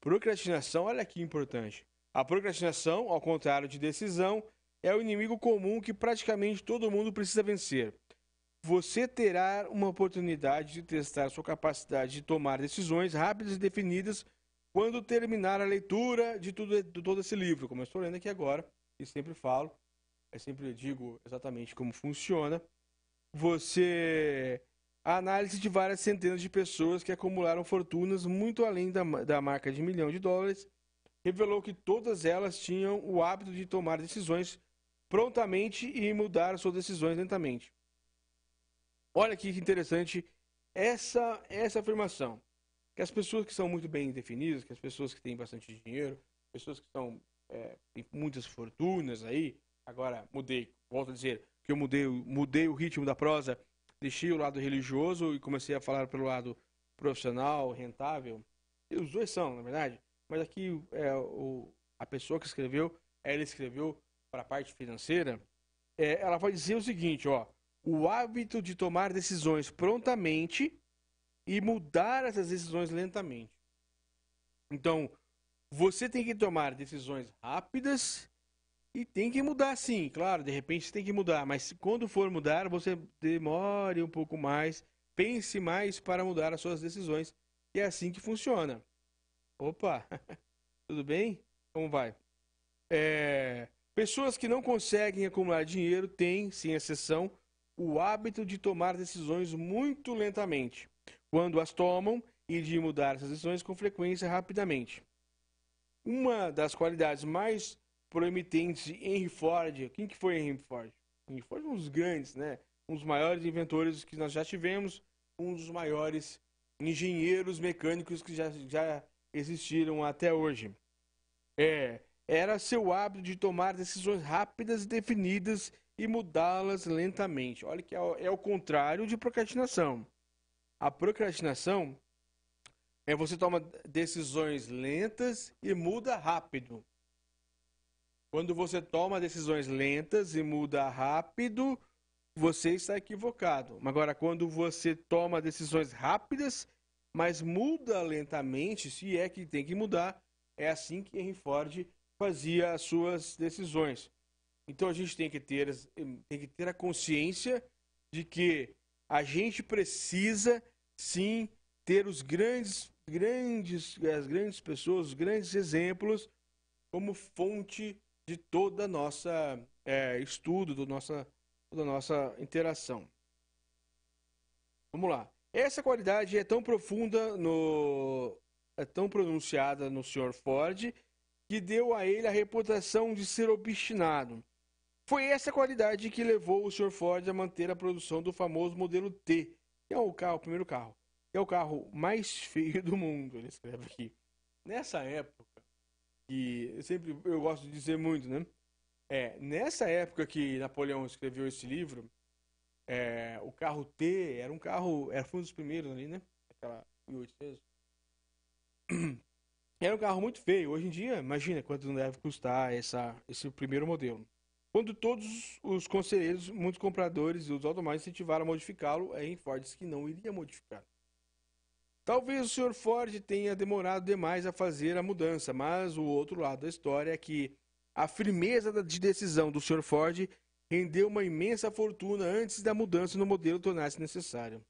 Procrastinação, olha que importante. A procrastinação, ao contrário de decisão, é o inimigo comum que praticamente todo mundo precisa vencer. Você terá uma oportunidade de testar sua capacidade de tomar decisões rápidas e definidas quando terminar a leitura de, tudo, de todo esse livro, como eu estou lendo aqui agora, e sempre falo, eu sempre digo exatamente como funciona. Você a análise de várias centenas de pessoas que acumularam fortunas muito além da, da marca de milhão de dólares revelou que todas elas tinham o hábito de tomar decisões prontamente e mudar suas decisões lentamente. Olha aqui que interessante essa, essa afirmação. Que as pessoas que são muito bem definidas, que as pessoas que têm bastante dinheiro, pessoas que são, é, têm muitas fortunas aí, agora mudei, volto a dizer que eu mudei, mudei o ritmo da prosa deixei o lado religioso e comecei a falar pelo lado profissional, rentável. E os dois são, na verdade. Mas aqui é, o, a pessoa que escreveu, ela escreveu para a parte financeira. É, ela vai dizer o seguinte, ó, o hábito de tomar decisões prontamente e mudar essas decisões lentamente. Então, você tem que tomar decisões rápidas e tem que mudar sim, claro, de repente tem que mudar, mas quando for mudar, você demore um pouco mais, pense mais para mudar as suas decisões. E é assim que funciona. Opa, tudo bem? Como vai? É... Pessoas que não conseguem acumular dinheiro têm, sem exceção, o hábito de tomar decisões muito lentamente. Quando as tomam, e de mudar essas decisões com frequência rapidamente. Uma das qualidades mais proemitentes de Henry Ford, quem que foi Henry Ford? Henry Ford é um dos grandes, né? Um dos maiores inventores que nós já tivemos, um dos maiores engenheiros mecânicos que já, já existiram até hoje. É, era seu hábito de tomar decisões rápidas e definidas e mudá-las lentamente. Olha que é, é o contrário de procrastinação. A procrastinação é você toma decisões lentas e muda rápido. Quando você toma decisões lentas e muda rápido, você está equivocado. Agora, quando você toma decisões rápidas, mas muda lentamente, se é que tem que mudar, é assim que Henry Ford fazia as suas decisões. Então a gente tem que ter, tem que ter a consciência de que a gente precisa sim ter os grandes, grandes, as grandes pessoas, os grandes exemplos como fonte de toda a nossa é, estudo, do nossa, da nossa interação. Vamos lá. Essa qualidade é tão profunda no é tão pronunciada no Sr. Ford que deu a ele a reputação de ser obstinado. Foi essa qualidade que levou o Sr. Ford a manter a produção do famoso modelo T, que é o carro, o primeiro carro. É o carro mais feio do mundo, ele escreve aqui. Nessa época, que eu sempre eu gosto de dizer muito, né? É, nessa época que Napoleão escreveu esse livro, é, o carro T era um carro, era um dos primeiros ali, né? Aquela 1800. Era um carro muito feio. Hoje em dia, imagina quanto não deve custar essa, esse primeiro modelo. Quando todos os conselheiros, muitos compradores e os automóveis incentivaram a modificá-lo, a Henry Ford disse que não iria modificar. Talvez o Sr. Ford tenha demorado demais a fazer a mudança, mas o outro lado da história é que a firmeza de decisão do Sr. Ford rendeu uma imensa fortuna antes da mudança no modelo tornar-se necessária.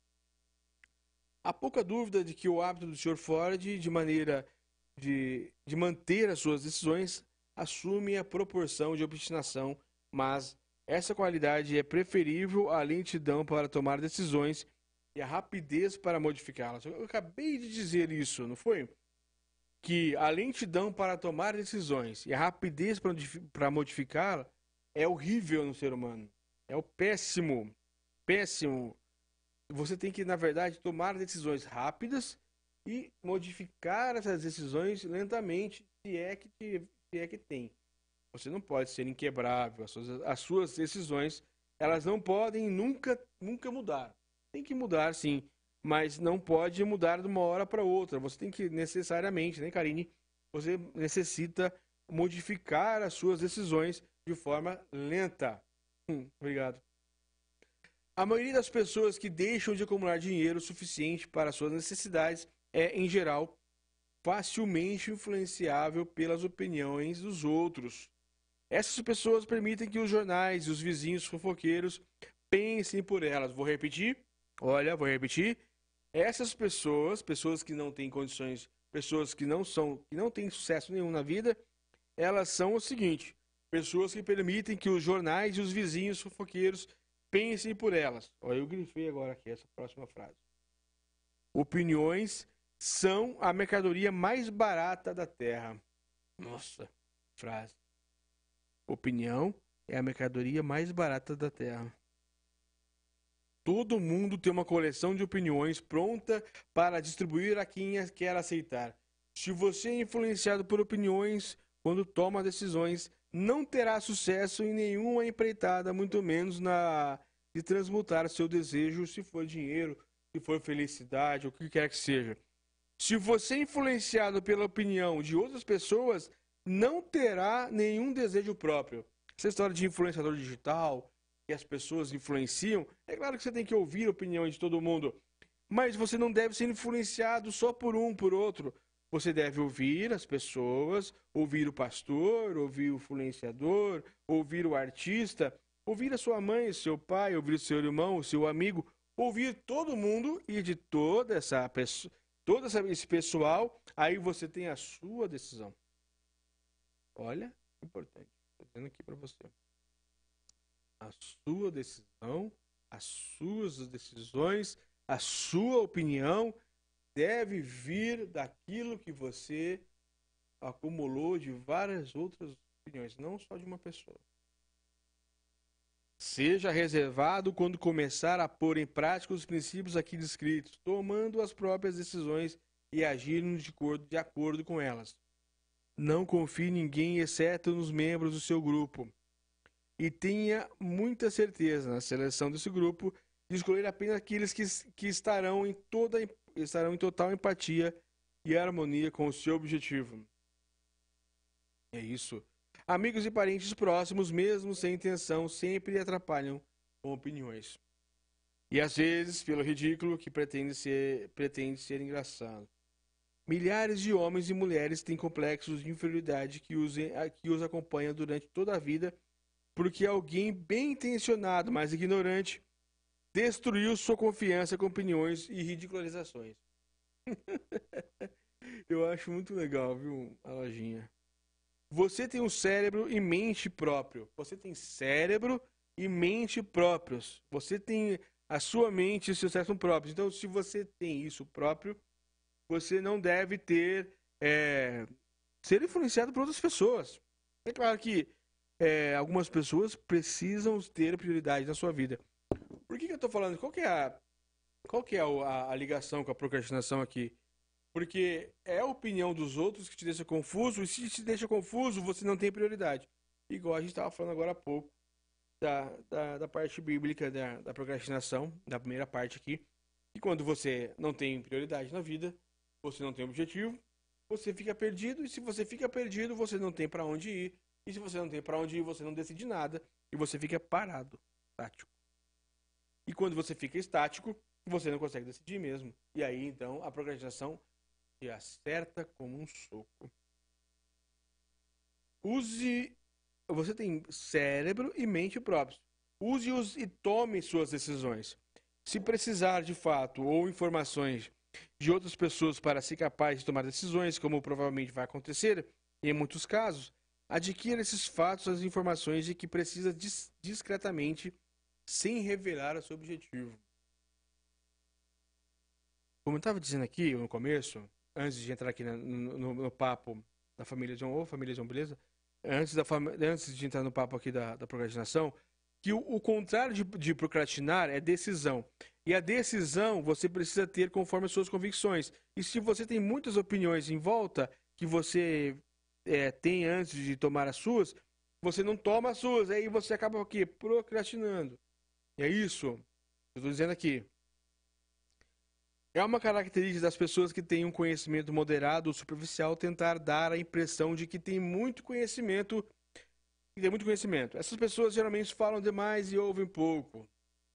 Há pouca dúvida de que o hábito do Sr. Ford, de maneira de, de manter as suas decisões, assume a proporção de obstinação mas essa qualidade é preferível à lentidão para tomar decisões e à rapidez para modificá-las. Eu acabei de dizer isso, não foi? Que a lentidão para tomar decisões e a rapidez para modificá-la é horrível no ser humano. É o péssimo. Péssimo. Você tem que, na verdade, tomar decisões rápidas e modificar essas decisões lentamente, se é que, se é que tem. Você não pode ser inquebrável. As suas, as suas decisões, elas não podem nunca, nunca mudar. Tem que mudar, sim, mas não pode mudar de uma hora para outra. Você tem que necessariamente, né, Karine? Você necessita modificar as suas decisões de forma lenta. Hum, obrigado. A maioria das pessoas que deixam de acumular dinheiro suficiente para suas necessidades é, em geral, facilmente influenciável pelas opiniões dos outros. Essas pessoas permitem que os jornais e os vizinhos fofoqueiros pensem por elas. Vou repetir. Olha, vou repetir. Essas pessoas, pessoas que não têm condições, pessoas que não são, que não têm sucesso nenhum na vida, elas são o seguinte: pessoas que permitem que os jornais e os vizinhos fofoqueiros pensem por elas. Olha, eu grifei agora aqui essa próxima frase. Opiniões são a mercadoria mais barata da terra. Nossa, frase. Opinião é a mercadoria mais barata da Terra. Todo mundo tem uma coleção de opiniões pronta para distribuir a quem quer aceitar. Se você é influenciado por opiniões quando toma decisões, não terá sucesso em nenhuma empreitada, muito menos na de transmutar seu desejo, se for dinheiro, se for felicidade, o que quer que seja. Se você é influenciado pela opinião de outras pessoas, não terá nenhum desejo próprio. Essa história de influenciador digital, que as pessoas influenciam, é claro que você tem que ouvir a opinião de todo mundo, mas você não deve ser influenciado só por um, por outro. Você deve ouvir as pessoas, ouvir o pastor, ouvir o influenciador, ouvir o artista, ouvir a sua mãe, seu pai, ouvir o seu irmão, o seu amigo, ouvir todo mundo e de toda essa pessoa, todo esse pessoal, aí você tem a sua decisão. Olha, importante. Estou dizendo aqui para você. A sua decisão, as suas decisões, a sua opinião deve vir daquilo que você acumulou de várias outras opiniões, não só de uma pessoa. Seja reservado quando começar a pôr em prática os princípios aqui descritos, tomando as próprias decisões e agindo de acordo, de acordo com elas. Não confie em ninguém, exceto nos membros do seu grupo. E tenha muita certeza na seleção desse grupo de escolher apenas aqueles que, que estarão, em toda, estarão em total empatia e harmonia com o seu objetivo. É isso. Amigos e parentes próximos, mesmo sem intenção, sempre atrapalham com opiniões. E às vezes, pelo ridículo que pretende ser, pretende ser engraçado. Milhares de homens e mulheres têm complexos de inferioridade que, usem, que os acompanham durante toda a vida, porque alguém bem intencionado, mas ignorante, destruiu sua confiança com opiniões e ridicularizações. Eu acho muito legal, viu, a lojinha. Você tem um cérebro e mente próprio. Você tem cérebro e mente próprios. Você tem a sua mente e seu cérebro próprios. Então, se você tem isso próprio, você não deve ter é, ser influenciado por outras pessoas. É claro que é, algumas pessoas precisam ter prioridade na sua vida. Estou falando? Qual que é, a, qual que é a, a ligação com a procrastinação aqui? Porque é a opinião dos outros que te deixa confuso, e se te deixa confuso, você não tem prioridade. Igual a gente estava falando agora há pouco da, da, da parte bíblica da, da procrastinação, da primeira parte aqui. E quando você não tem prioridade na vida, você não tem objetivo, você fica perdido, e se você fica perdido, você não tem para onde ir. E se você não tem para onde ir, você não decide nada e você fica parado, estático. E quando você fica estático, você não consegue decidir mesmo. E aí, então, a procrastinação te acerta como um soco. Use. Você tem cérebro e mente próprios. Use-os e tome suas decisões. Se precisar de fato ou informações de outras pessoas para ser capaz de tomar decisões, como provavelmente vai acontecer em muitos casos, adquira esses fatos, as informações de que precisa dis discretamente, sem revelar o seu objetivo. Como eu estava dizendo aqui no começo, antes de entrar aqui no, no, no papo da família John, ou família John, beleza? Antes, da, antes de entrar no papo aqui da, da procrastinação, que o, o contrário de, de, procrastinar é decisão. E a decisão você precisa ter conforme as suas convicções. E se você tem muitas opiniões em volta que você é, tem antes de tomar as suas, você não toma as suas. Aí você acaba o quê? Procrastinando. E é isso. Eu estou dizendo aqui. É uma característica das pessoas que têm um conhecimento moderado ou superficial tentar dar a impressão de que tem muito conhecimento, tem muito conhecimento. Essas pessoas geralmente falam demais e ouvem pouco.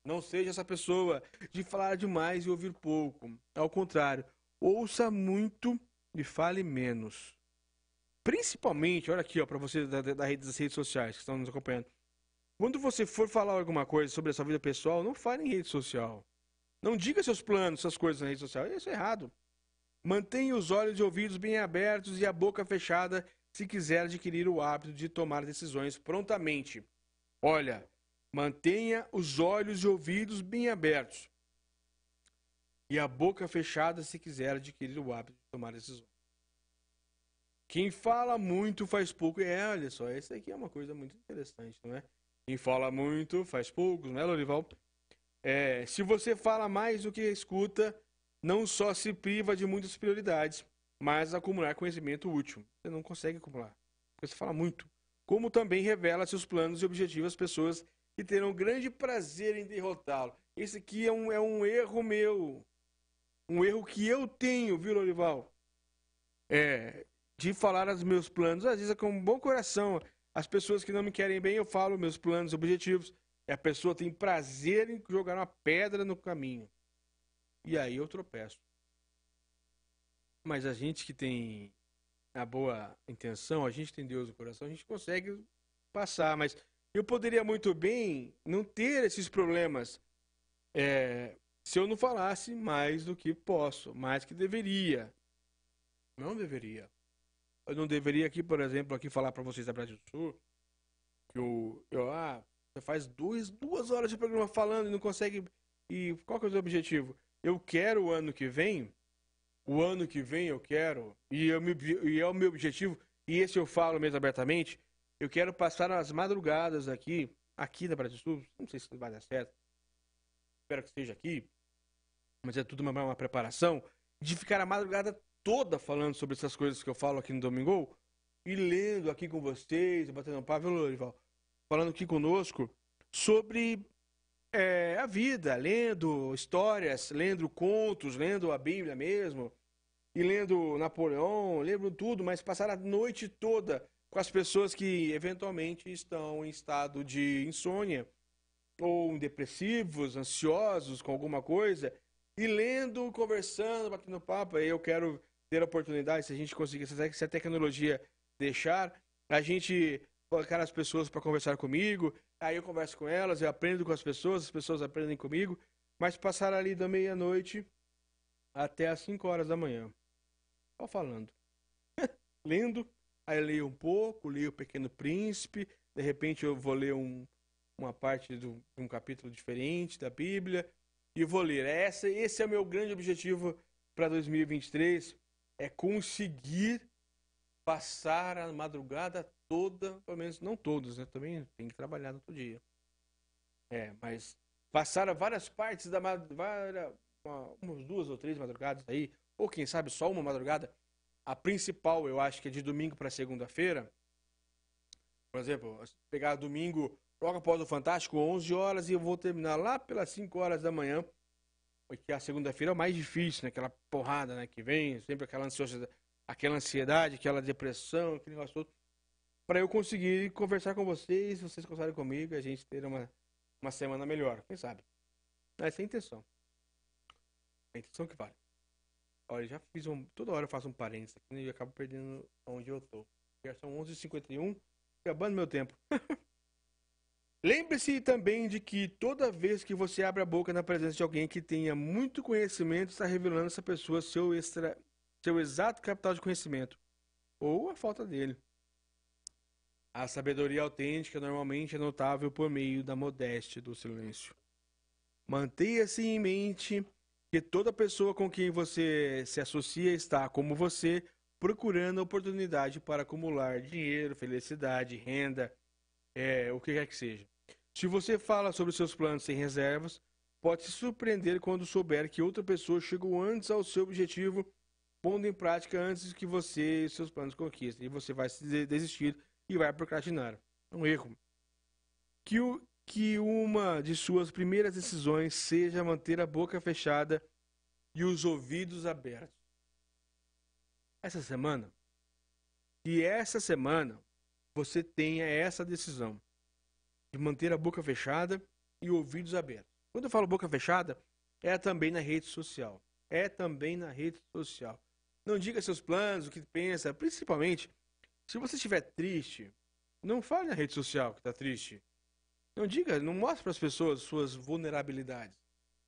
Não seja essa pessoa de falar demais e ouvir pouco. Ao contrário, ouça muito e fale menos. Principalmente, olha aqui, ó, para você da, da, das redes sociais que estão nos acompanhando. Quando você for falar alguma coisa sobre a sua vida pessoal, não fale em rede social. Não diga seus planos, suas coisas na rede social. Isso é errado. Mantenha os olhos e ouvidos bem abertos e a boca fechada se quiser adquirir o hábito de tomar decisões prontamente. Olha, mantenha os olhos e ouvidos bem abertos e a boca fechada se quiser adquirir o hábito de tomar decisões. Quem fala muito faz pouco. É, olha só, isso aqui é uma coisa muito interessante, não é? Quem fala muito faz pouco, não é, Lorival? É, se você fala mais do que escuta, não só se priva de muitas prioridades, mas acumular conhecimento útil. Você não consegue acumular, porque você fala muito. Como também revela seus planos e objetivos às pessoas que terão grande prazer em derrotá-lo. Esse aqui é um, é um erro meu. Um erro que eu tenho, viu, Lorival? É, de falar os meus planos. Às vezes é com um bom coração. As pessoas que não me querem bem, eu falo meus planos, objetivos. E a pessoa tem prazer em jogar uma pedra no caminho. E aí eu tropeço. Mas a gente que tem a boa intenção, a gente tem Deus no coração, a gente consegue passar. Mas eu poderia muito bem não ter esses problemas é, se eu não falasse mais do que posso, mais que deveria. Não deveria. Eu não deveria aqui, por exemplo, aqui falar para vocês da Brasil Sul que eu, eu ah, você faz duas, duas horas de programa falando e não consegue. E qual que é o seu objetivo? Eu quero o ano que vem o ano que vem eu quero, e, eu me, e é o meu objetivo, e esse eu falo mesmo abertamente, eu quero passar as madrugadas aqui, aqui na Brasil Sul, não sei se vai dar certo, espero que esteja aqui, mas é tudo uma, uma preparação, de ficar a madrugada toda falando sobre essas coisas que eu falo aqui no Domingo, e lendo aqui com vocês, batendo um papo, Lorival, falando aqui conosco sobre é, a vida, lendo histórias, lendo contos, lendo a Bíblia mesmo, e lendo Napoleão, lembro tudo, mas passar a noite toda com as pessoas que eventualmente estão em estado de insônia ou depressivos, ansiosos com alguma coisa, e lendo, conversando, batendo papo. Aí eu quero ter a oportunidade, se a gente conseguir, se a tecnologia deixar, a gente colocar as pessoas para conversar comigo, aí eu converso com elas, eu aprendo com as pessoas, as pessoas aprendem comigo, mas passar ali da meia-noite até as 5 horas da manhã. Só falando. Lendo, aí eu leio um pouco, leio o Pequeno Príncipe, de repente eu vou ler um, uma parte de um capítulo diferente da Bíblia e vou ler. Essa, esse é o meu grande objetivo para 2023, é conseguir passar a madrugada toda, pelo menos não todos, né? Também tem que trabalhar no outro dia. É, mas passaram várias partes da madrugada, umas duas ou três madrugadas aí, ou quem sabe só uma madrugada. A principal, eu acho que é de domingo para segunda-feira. Por exemplo, pegar domingo logo após o Fantástico, 11 horas, e eu vou terminar lá pelas 5 horas da manhã, porque a segunda-feira é o mais difícil, né? Aquela porrada né, que vem, sempre aquela ansiosidade, aquela ansiedade, aquela depressão, aquele negócio todo. Para eu conseguir conversar com vocês, vocês conversarem comigo, a gente ter uma, uma semana melhor, quem sabe? Essa é a intenção. A intenção que vale. Olha, já fiz um. Toda hora eu faço um parênteses aqui né, e acabo perdendo onde eu tô. Já são 11h51, acabando meu tempo. Lembre-se também de que toda vez que você abre a boca na presença de alguém que tenha muito conhecimento, está revelando essa pessoa seu, extra, seu exato capital de conhecimento, ou a falta dele. A sabedoria autêntica normalmente é notável por meio da modéstia do silêncio. Mantenha-se em mente que toda pessoa com quem você se associa está, como você, procurando oportunidade para acumular dinheiro, felicidade, renda, é, o que quer que seja. Se você fala sobre seus planos sem reservas, pode se surpreender quando souber que outra pessoa chegou antes ao seu objetivo, pondo em prática antes que você e seus planos conquistem. E você vai desistir e vai procrastinar. É um erro. Que o, que uma de suas primeiras decisões seja manter a boca fechada e os ouvidos abertos. Essa semana, e essa semana você tenha essa decisão de manter a boca fechada e ouvidos abertos. Quando eu falo boca fechada, é também na rede social. É também na rede social. Não diga seus planos, o que pensa, principalmente se você estiver triste, não fale na rede social que está triste. Não diga, não mostre para as pessoas suas vulnerabilidades.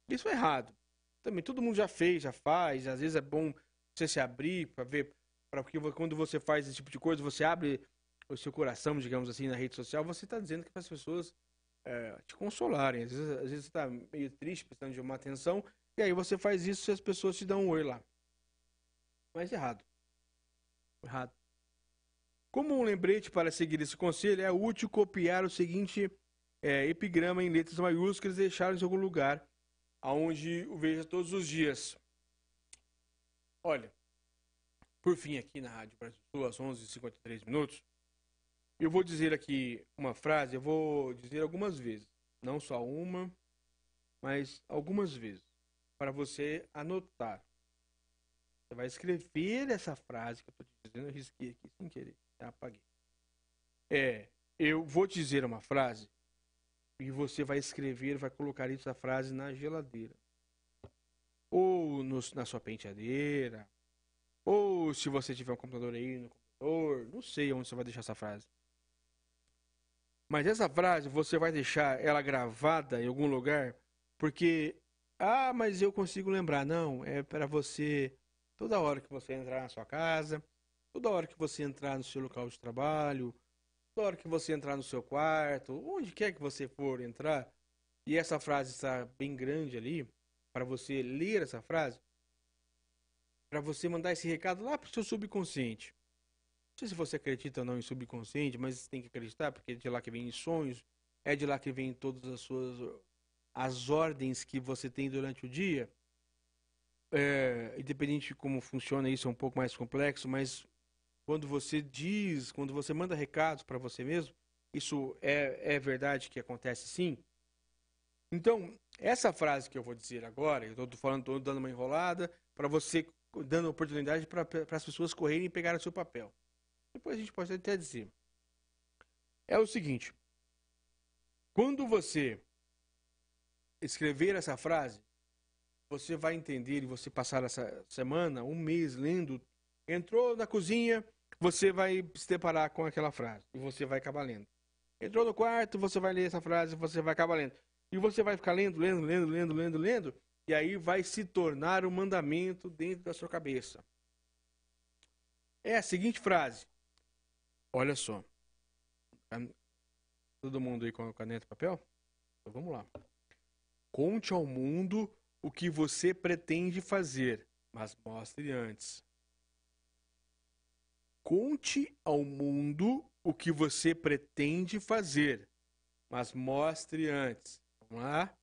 Isso é errado. Também todo mundo já fez, já faz. Às vezes é bom você se abrir para ver, para que quando você faz esse tipo de coisa, você abre o seu coração, digamos assim, na rede social, você está dizendo que para as pessoas é, te consolarem. Às vezes, às vezes você está meio triste, precisando de uma atenção, e aí você faz isso e as pessoas te dão um oi lá. Mas errado. Errado. Como um lembrete para seguir esse conselho, é útil copiar o seguinte é, epigrama em letras maiúsculas e deixá-lo em algum lugar aonde o veja todos os dias. Olha, por fim aqui na Rádio Brasil às 11h53 minutos, eu vou dizer aqui uma frase, eu vou dizer algumas vezes, não só uma, mas algumas vezes, para você anotar. Você vai escrever essa frase que eu estou te dizendo, eu risquei aqui sem querer, apaguei. É, eu vou dizer uma frase e você vai escrever, vai colocar essa frase na geladeira. Ou no, na sua penteadeira. Ou se você tiver um computador aí no computador. Não sei onde você vai deixar essa frase. Mas essa frase você vai deixar ela gravada em algum lugar. Porque, ah, mas eu consigo lembrar. Não, é para você, toda hora que você entrar na sua casa, toda hora que você entrar no seu local de trabalho, Toda hora que você entrar no seu quarto, onde quer que você for entrar, e essa frase está bem grande ali, para você ler essa frase, para você mandar esse recado lá pro seu subconsciente. Sei se você acredita ou não em subconsciente, mas tem que acreditar, porque é de lá que vem sonhos, é de lá que vem todas as suas as ordens que você tem durante o dia. É, independente de como funciona isso, é um pouco mais complexo, mas quando você diz, quando você manda recados para você mesmo, isso é, é verdade que acontece sim. Então, essa frase que eu vou dizer agora, eu estou falando, estou dando uma enrolada, para você, dando oportunidade para as pessoas correrem e pegarem o seu papel. Depois a gente pode até dizer. É o seguinte: quando você escrever essa frase, você vai entender e você passar essa semana, um mês lendo, entrou na cozinha, você vai se deparar com aquela frase e você vai acabar lendo. Entrou no quarto, você vai ler essa frase, você vai acabar lendo. E você vai ficar lendo, lendo, lendo, lendo, lendo, lendo, e aí vai se tornar um mandamento dentro da sua cabeça. É a seguinte frase. Olha só. Todo mundo aí com caneta e papel? Então vamos lá. Conte ao mundo o que você pretende fazer, mas mostre antes. Conte ao mundo o que você pretende fazer, mas mostre antes. Vamos lá?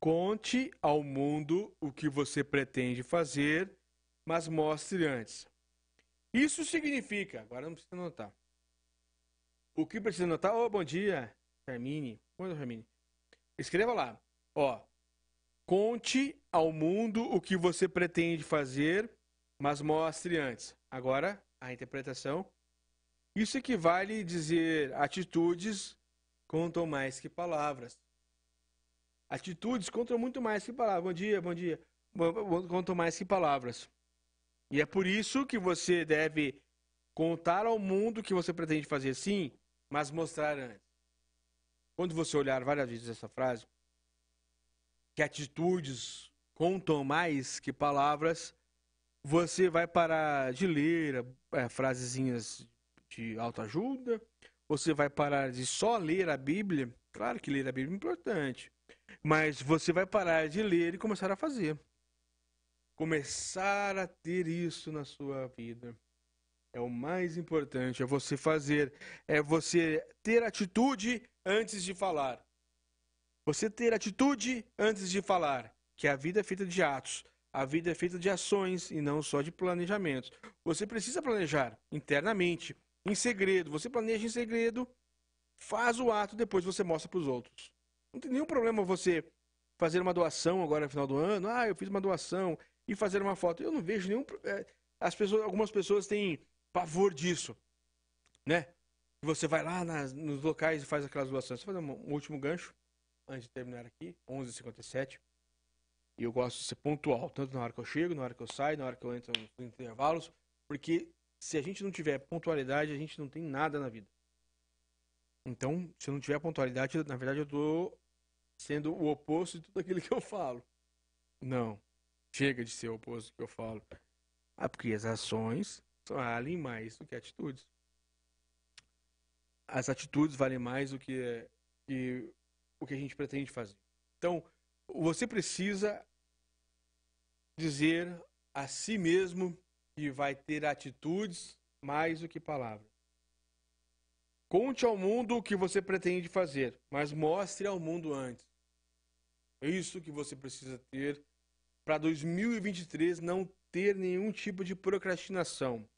Conte ao mundo o que você pretende fazer, mas mostre antes. Isso significa, agora não precisa anotar. O que precisa anotar? Oh, bom dia, Hermine. Bom dia, Hermine. Escreva lá. Ó, conte ao mundo o que você pretende fazer, mas mostre antes. Agora, a interpretação. Isso equivale a dizer atitudes contam mais que palavras. Atitudes contam muito mais que palavras. Bom dia, bom dia. Contam mais que palavras. E é por isso que você deve contar ao mundo que você pretende fazer sim, mas mostrar antes. Quando você olhar várias vezes essa frase, que atitudes contam mais que palavras, você vai parar de ler é, frasezinhas de autoajuda, você vai parar de só ler a Bíblia. Claro que ler a Bíblia é importante, mas você vai parar de ler e começar a fazer. Começar a ter isso na sua vida. É o mais importante, é você fazer, é você ter atitude antes de falar. Você ter atitude antes de falar, que a vida é feita de atos. A vida é feita de ações e não só de planejamentos. Você precisa planejar internamente, em segredo. Você planeja em segredo, faz o ato, depois você mostra para os outros. Não tem nenhum problema você fazer uma doação agora no final do ano. Ah, eu fiz uma doação e fazer uma foto. Eu não vejo nenhum. É, as pessoas, algumas pessoas têm pavor disso, né? Você vai lá nas, nos locais e faz aquelas doações. Vou fazer um, um último gancho antes de terminar aqui, 11h57. E eu gosto de ser pontual, tanto na hora que eu chego, na hora que eu saio, na hora que eu entro nos intervalos, porque se a gente não tiver pontualidade, a gente não tem nada na vida. Então, se eu não tiver pontualidade, na verdade eu estou sendo o oposto de tudo aquilo que eu falo. Não. Chega de ser o oposto que eu falo. Ah, porque as ações valem mais do que atitudes. As atitudes valem mais do que, que o que a gente pretende fazer. Então, você precisa dizer a si mesmo que vai ter atitudes mais do que palavras. Conte ao mundo o que você pretende fazer, mas mostre ao mundo antes. É isso que você precisa ter para 2023 não ter nenhum tipo de procrastinação.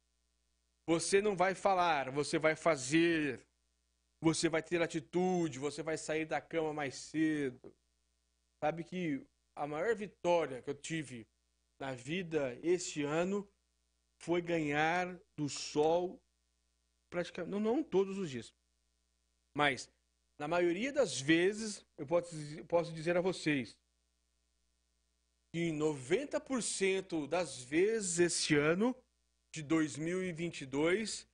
Você não vai falar, você vai fazer. Você vai ter atitude, você vai sair da cama mais cedo, Sabe que a maior vitória que eu tive na vida este ano foi ganhar do sol praticamente não, não todos os dias. Mas na maioria das vezes, eu posso, posso dizer a vocês que 90% das vezes este ano de 2022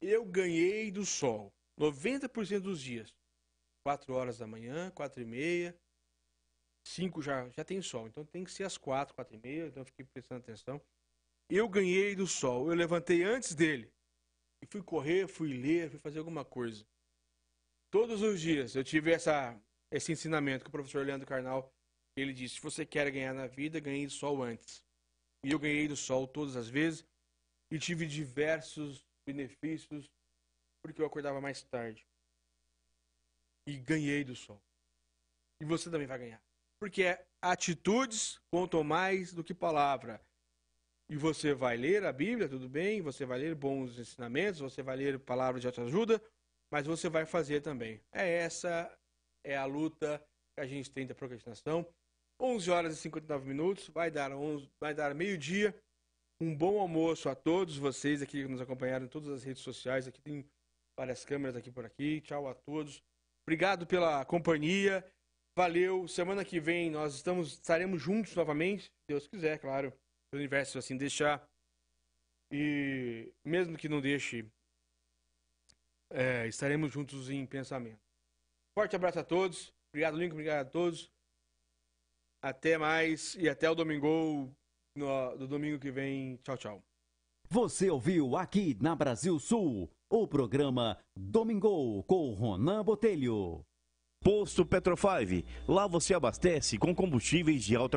eu ganhei do sol. 90% dos dias. 4 horas da manhã, 4 e meia, 5 já, já tem sol, então tem que ser às 4, 4 e meia, então fiquei prestando atenção. Eu ganhei do sol, eu levantei antes dele. E fui correr, fui ler, fui fazer alguma coisa. Todos os dias eu tive essa, esse ensinamento que o professor Leandro Carnal ele disse: se você quer ganhar na vida, ganhe sol antes. E eu ganhei do sol todas as vezes e tive diversos benefícios porque eu acordava mais tarde. E ganhei do sol. E você também vai ganhar. Porque é atitudes contam mais do que palavra. E você vai ler a Bíblia, tudo bem, você vai ler bons ensinamentos, você vai ler palavras de autoajuda, mas você vai fazer também. É essa é a luta que a gente tem da procrastinação. 11 horas e 59 minutos, vai dar 11, vai dar meio-dia. Um bom almoço a todos vocês aqui que nos acompanharam em todas as redes sociais. Aqui tem várias câmeras aqui por aqui. Tchau a todos. Obrigado pela companhia. Valeu. Semana que vem nós estamos estaremos juntos novamente, se Deus quiser, claro. O universo assim deixar. E mesmo que não deixe, é, estaremos juntos em pensamento. Forte abraço a todos. Obrigado, Lincoln. Obrigado a todos. Até mais e até o domingo, no, do domingo que vem. Tchau, tchau. Você ouviu aqui na Brasil Sul o programa Domingo com Ronan Botelho. Posto Petro 5. Lá você abastece com combustíveis de alta qualidade.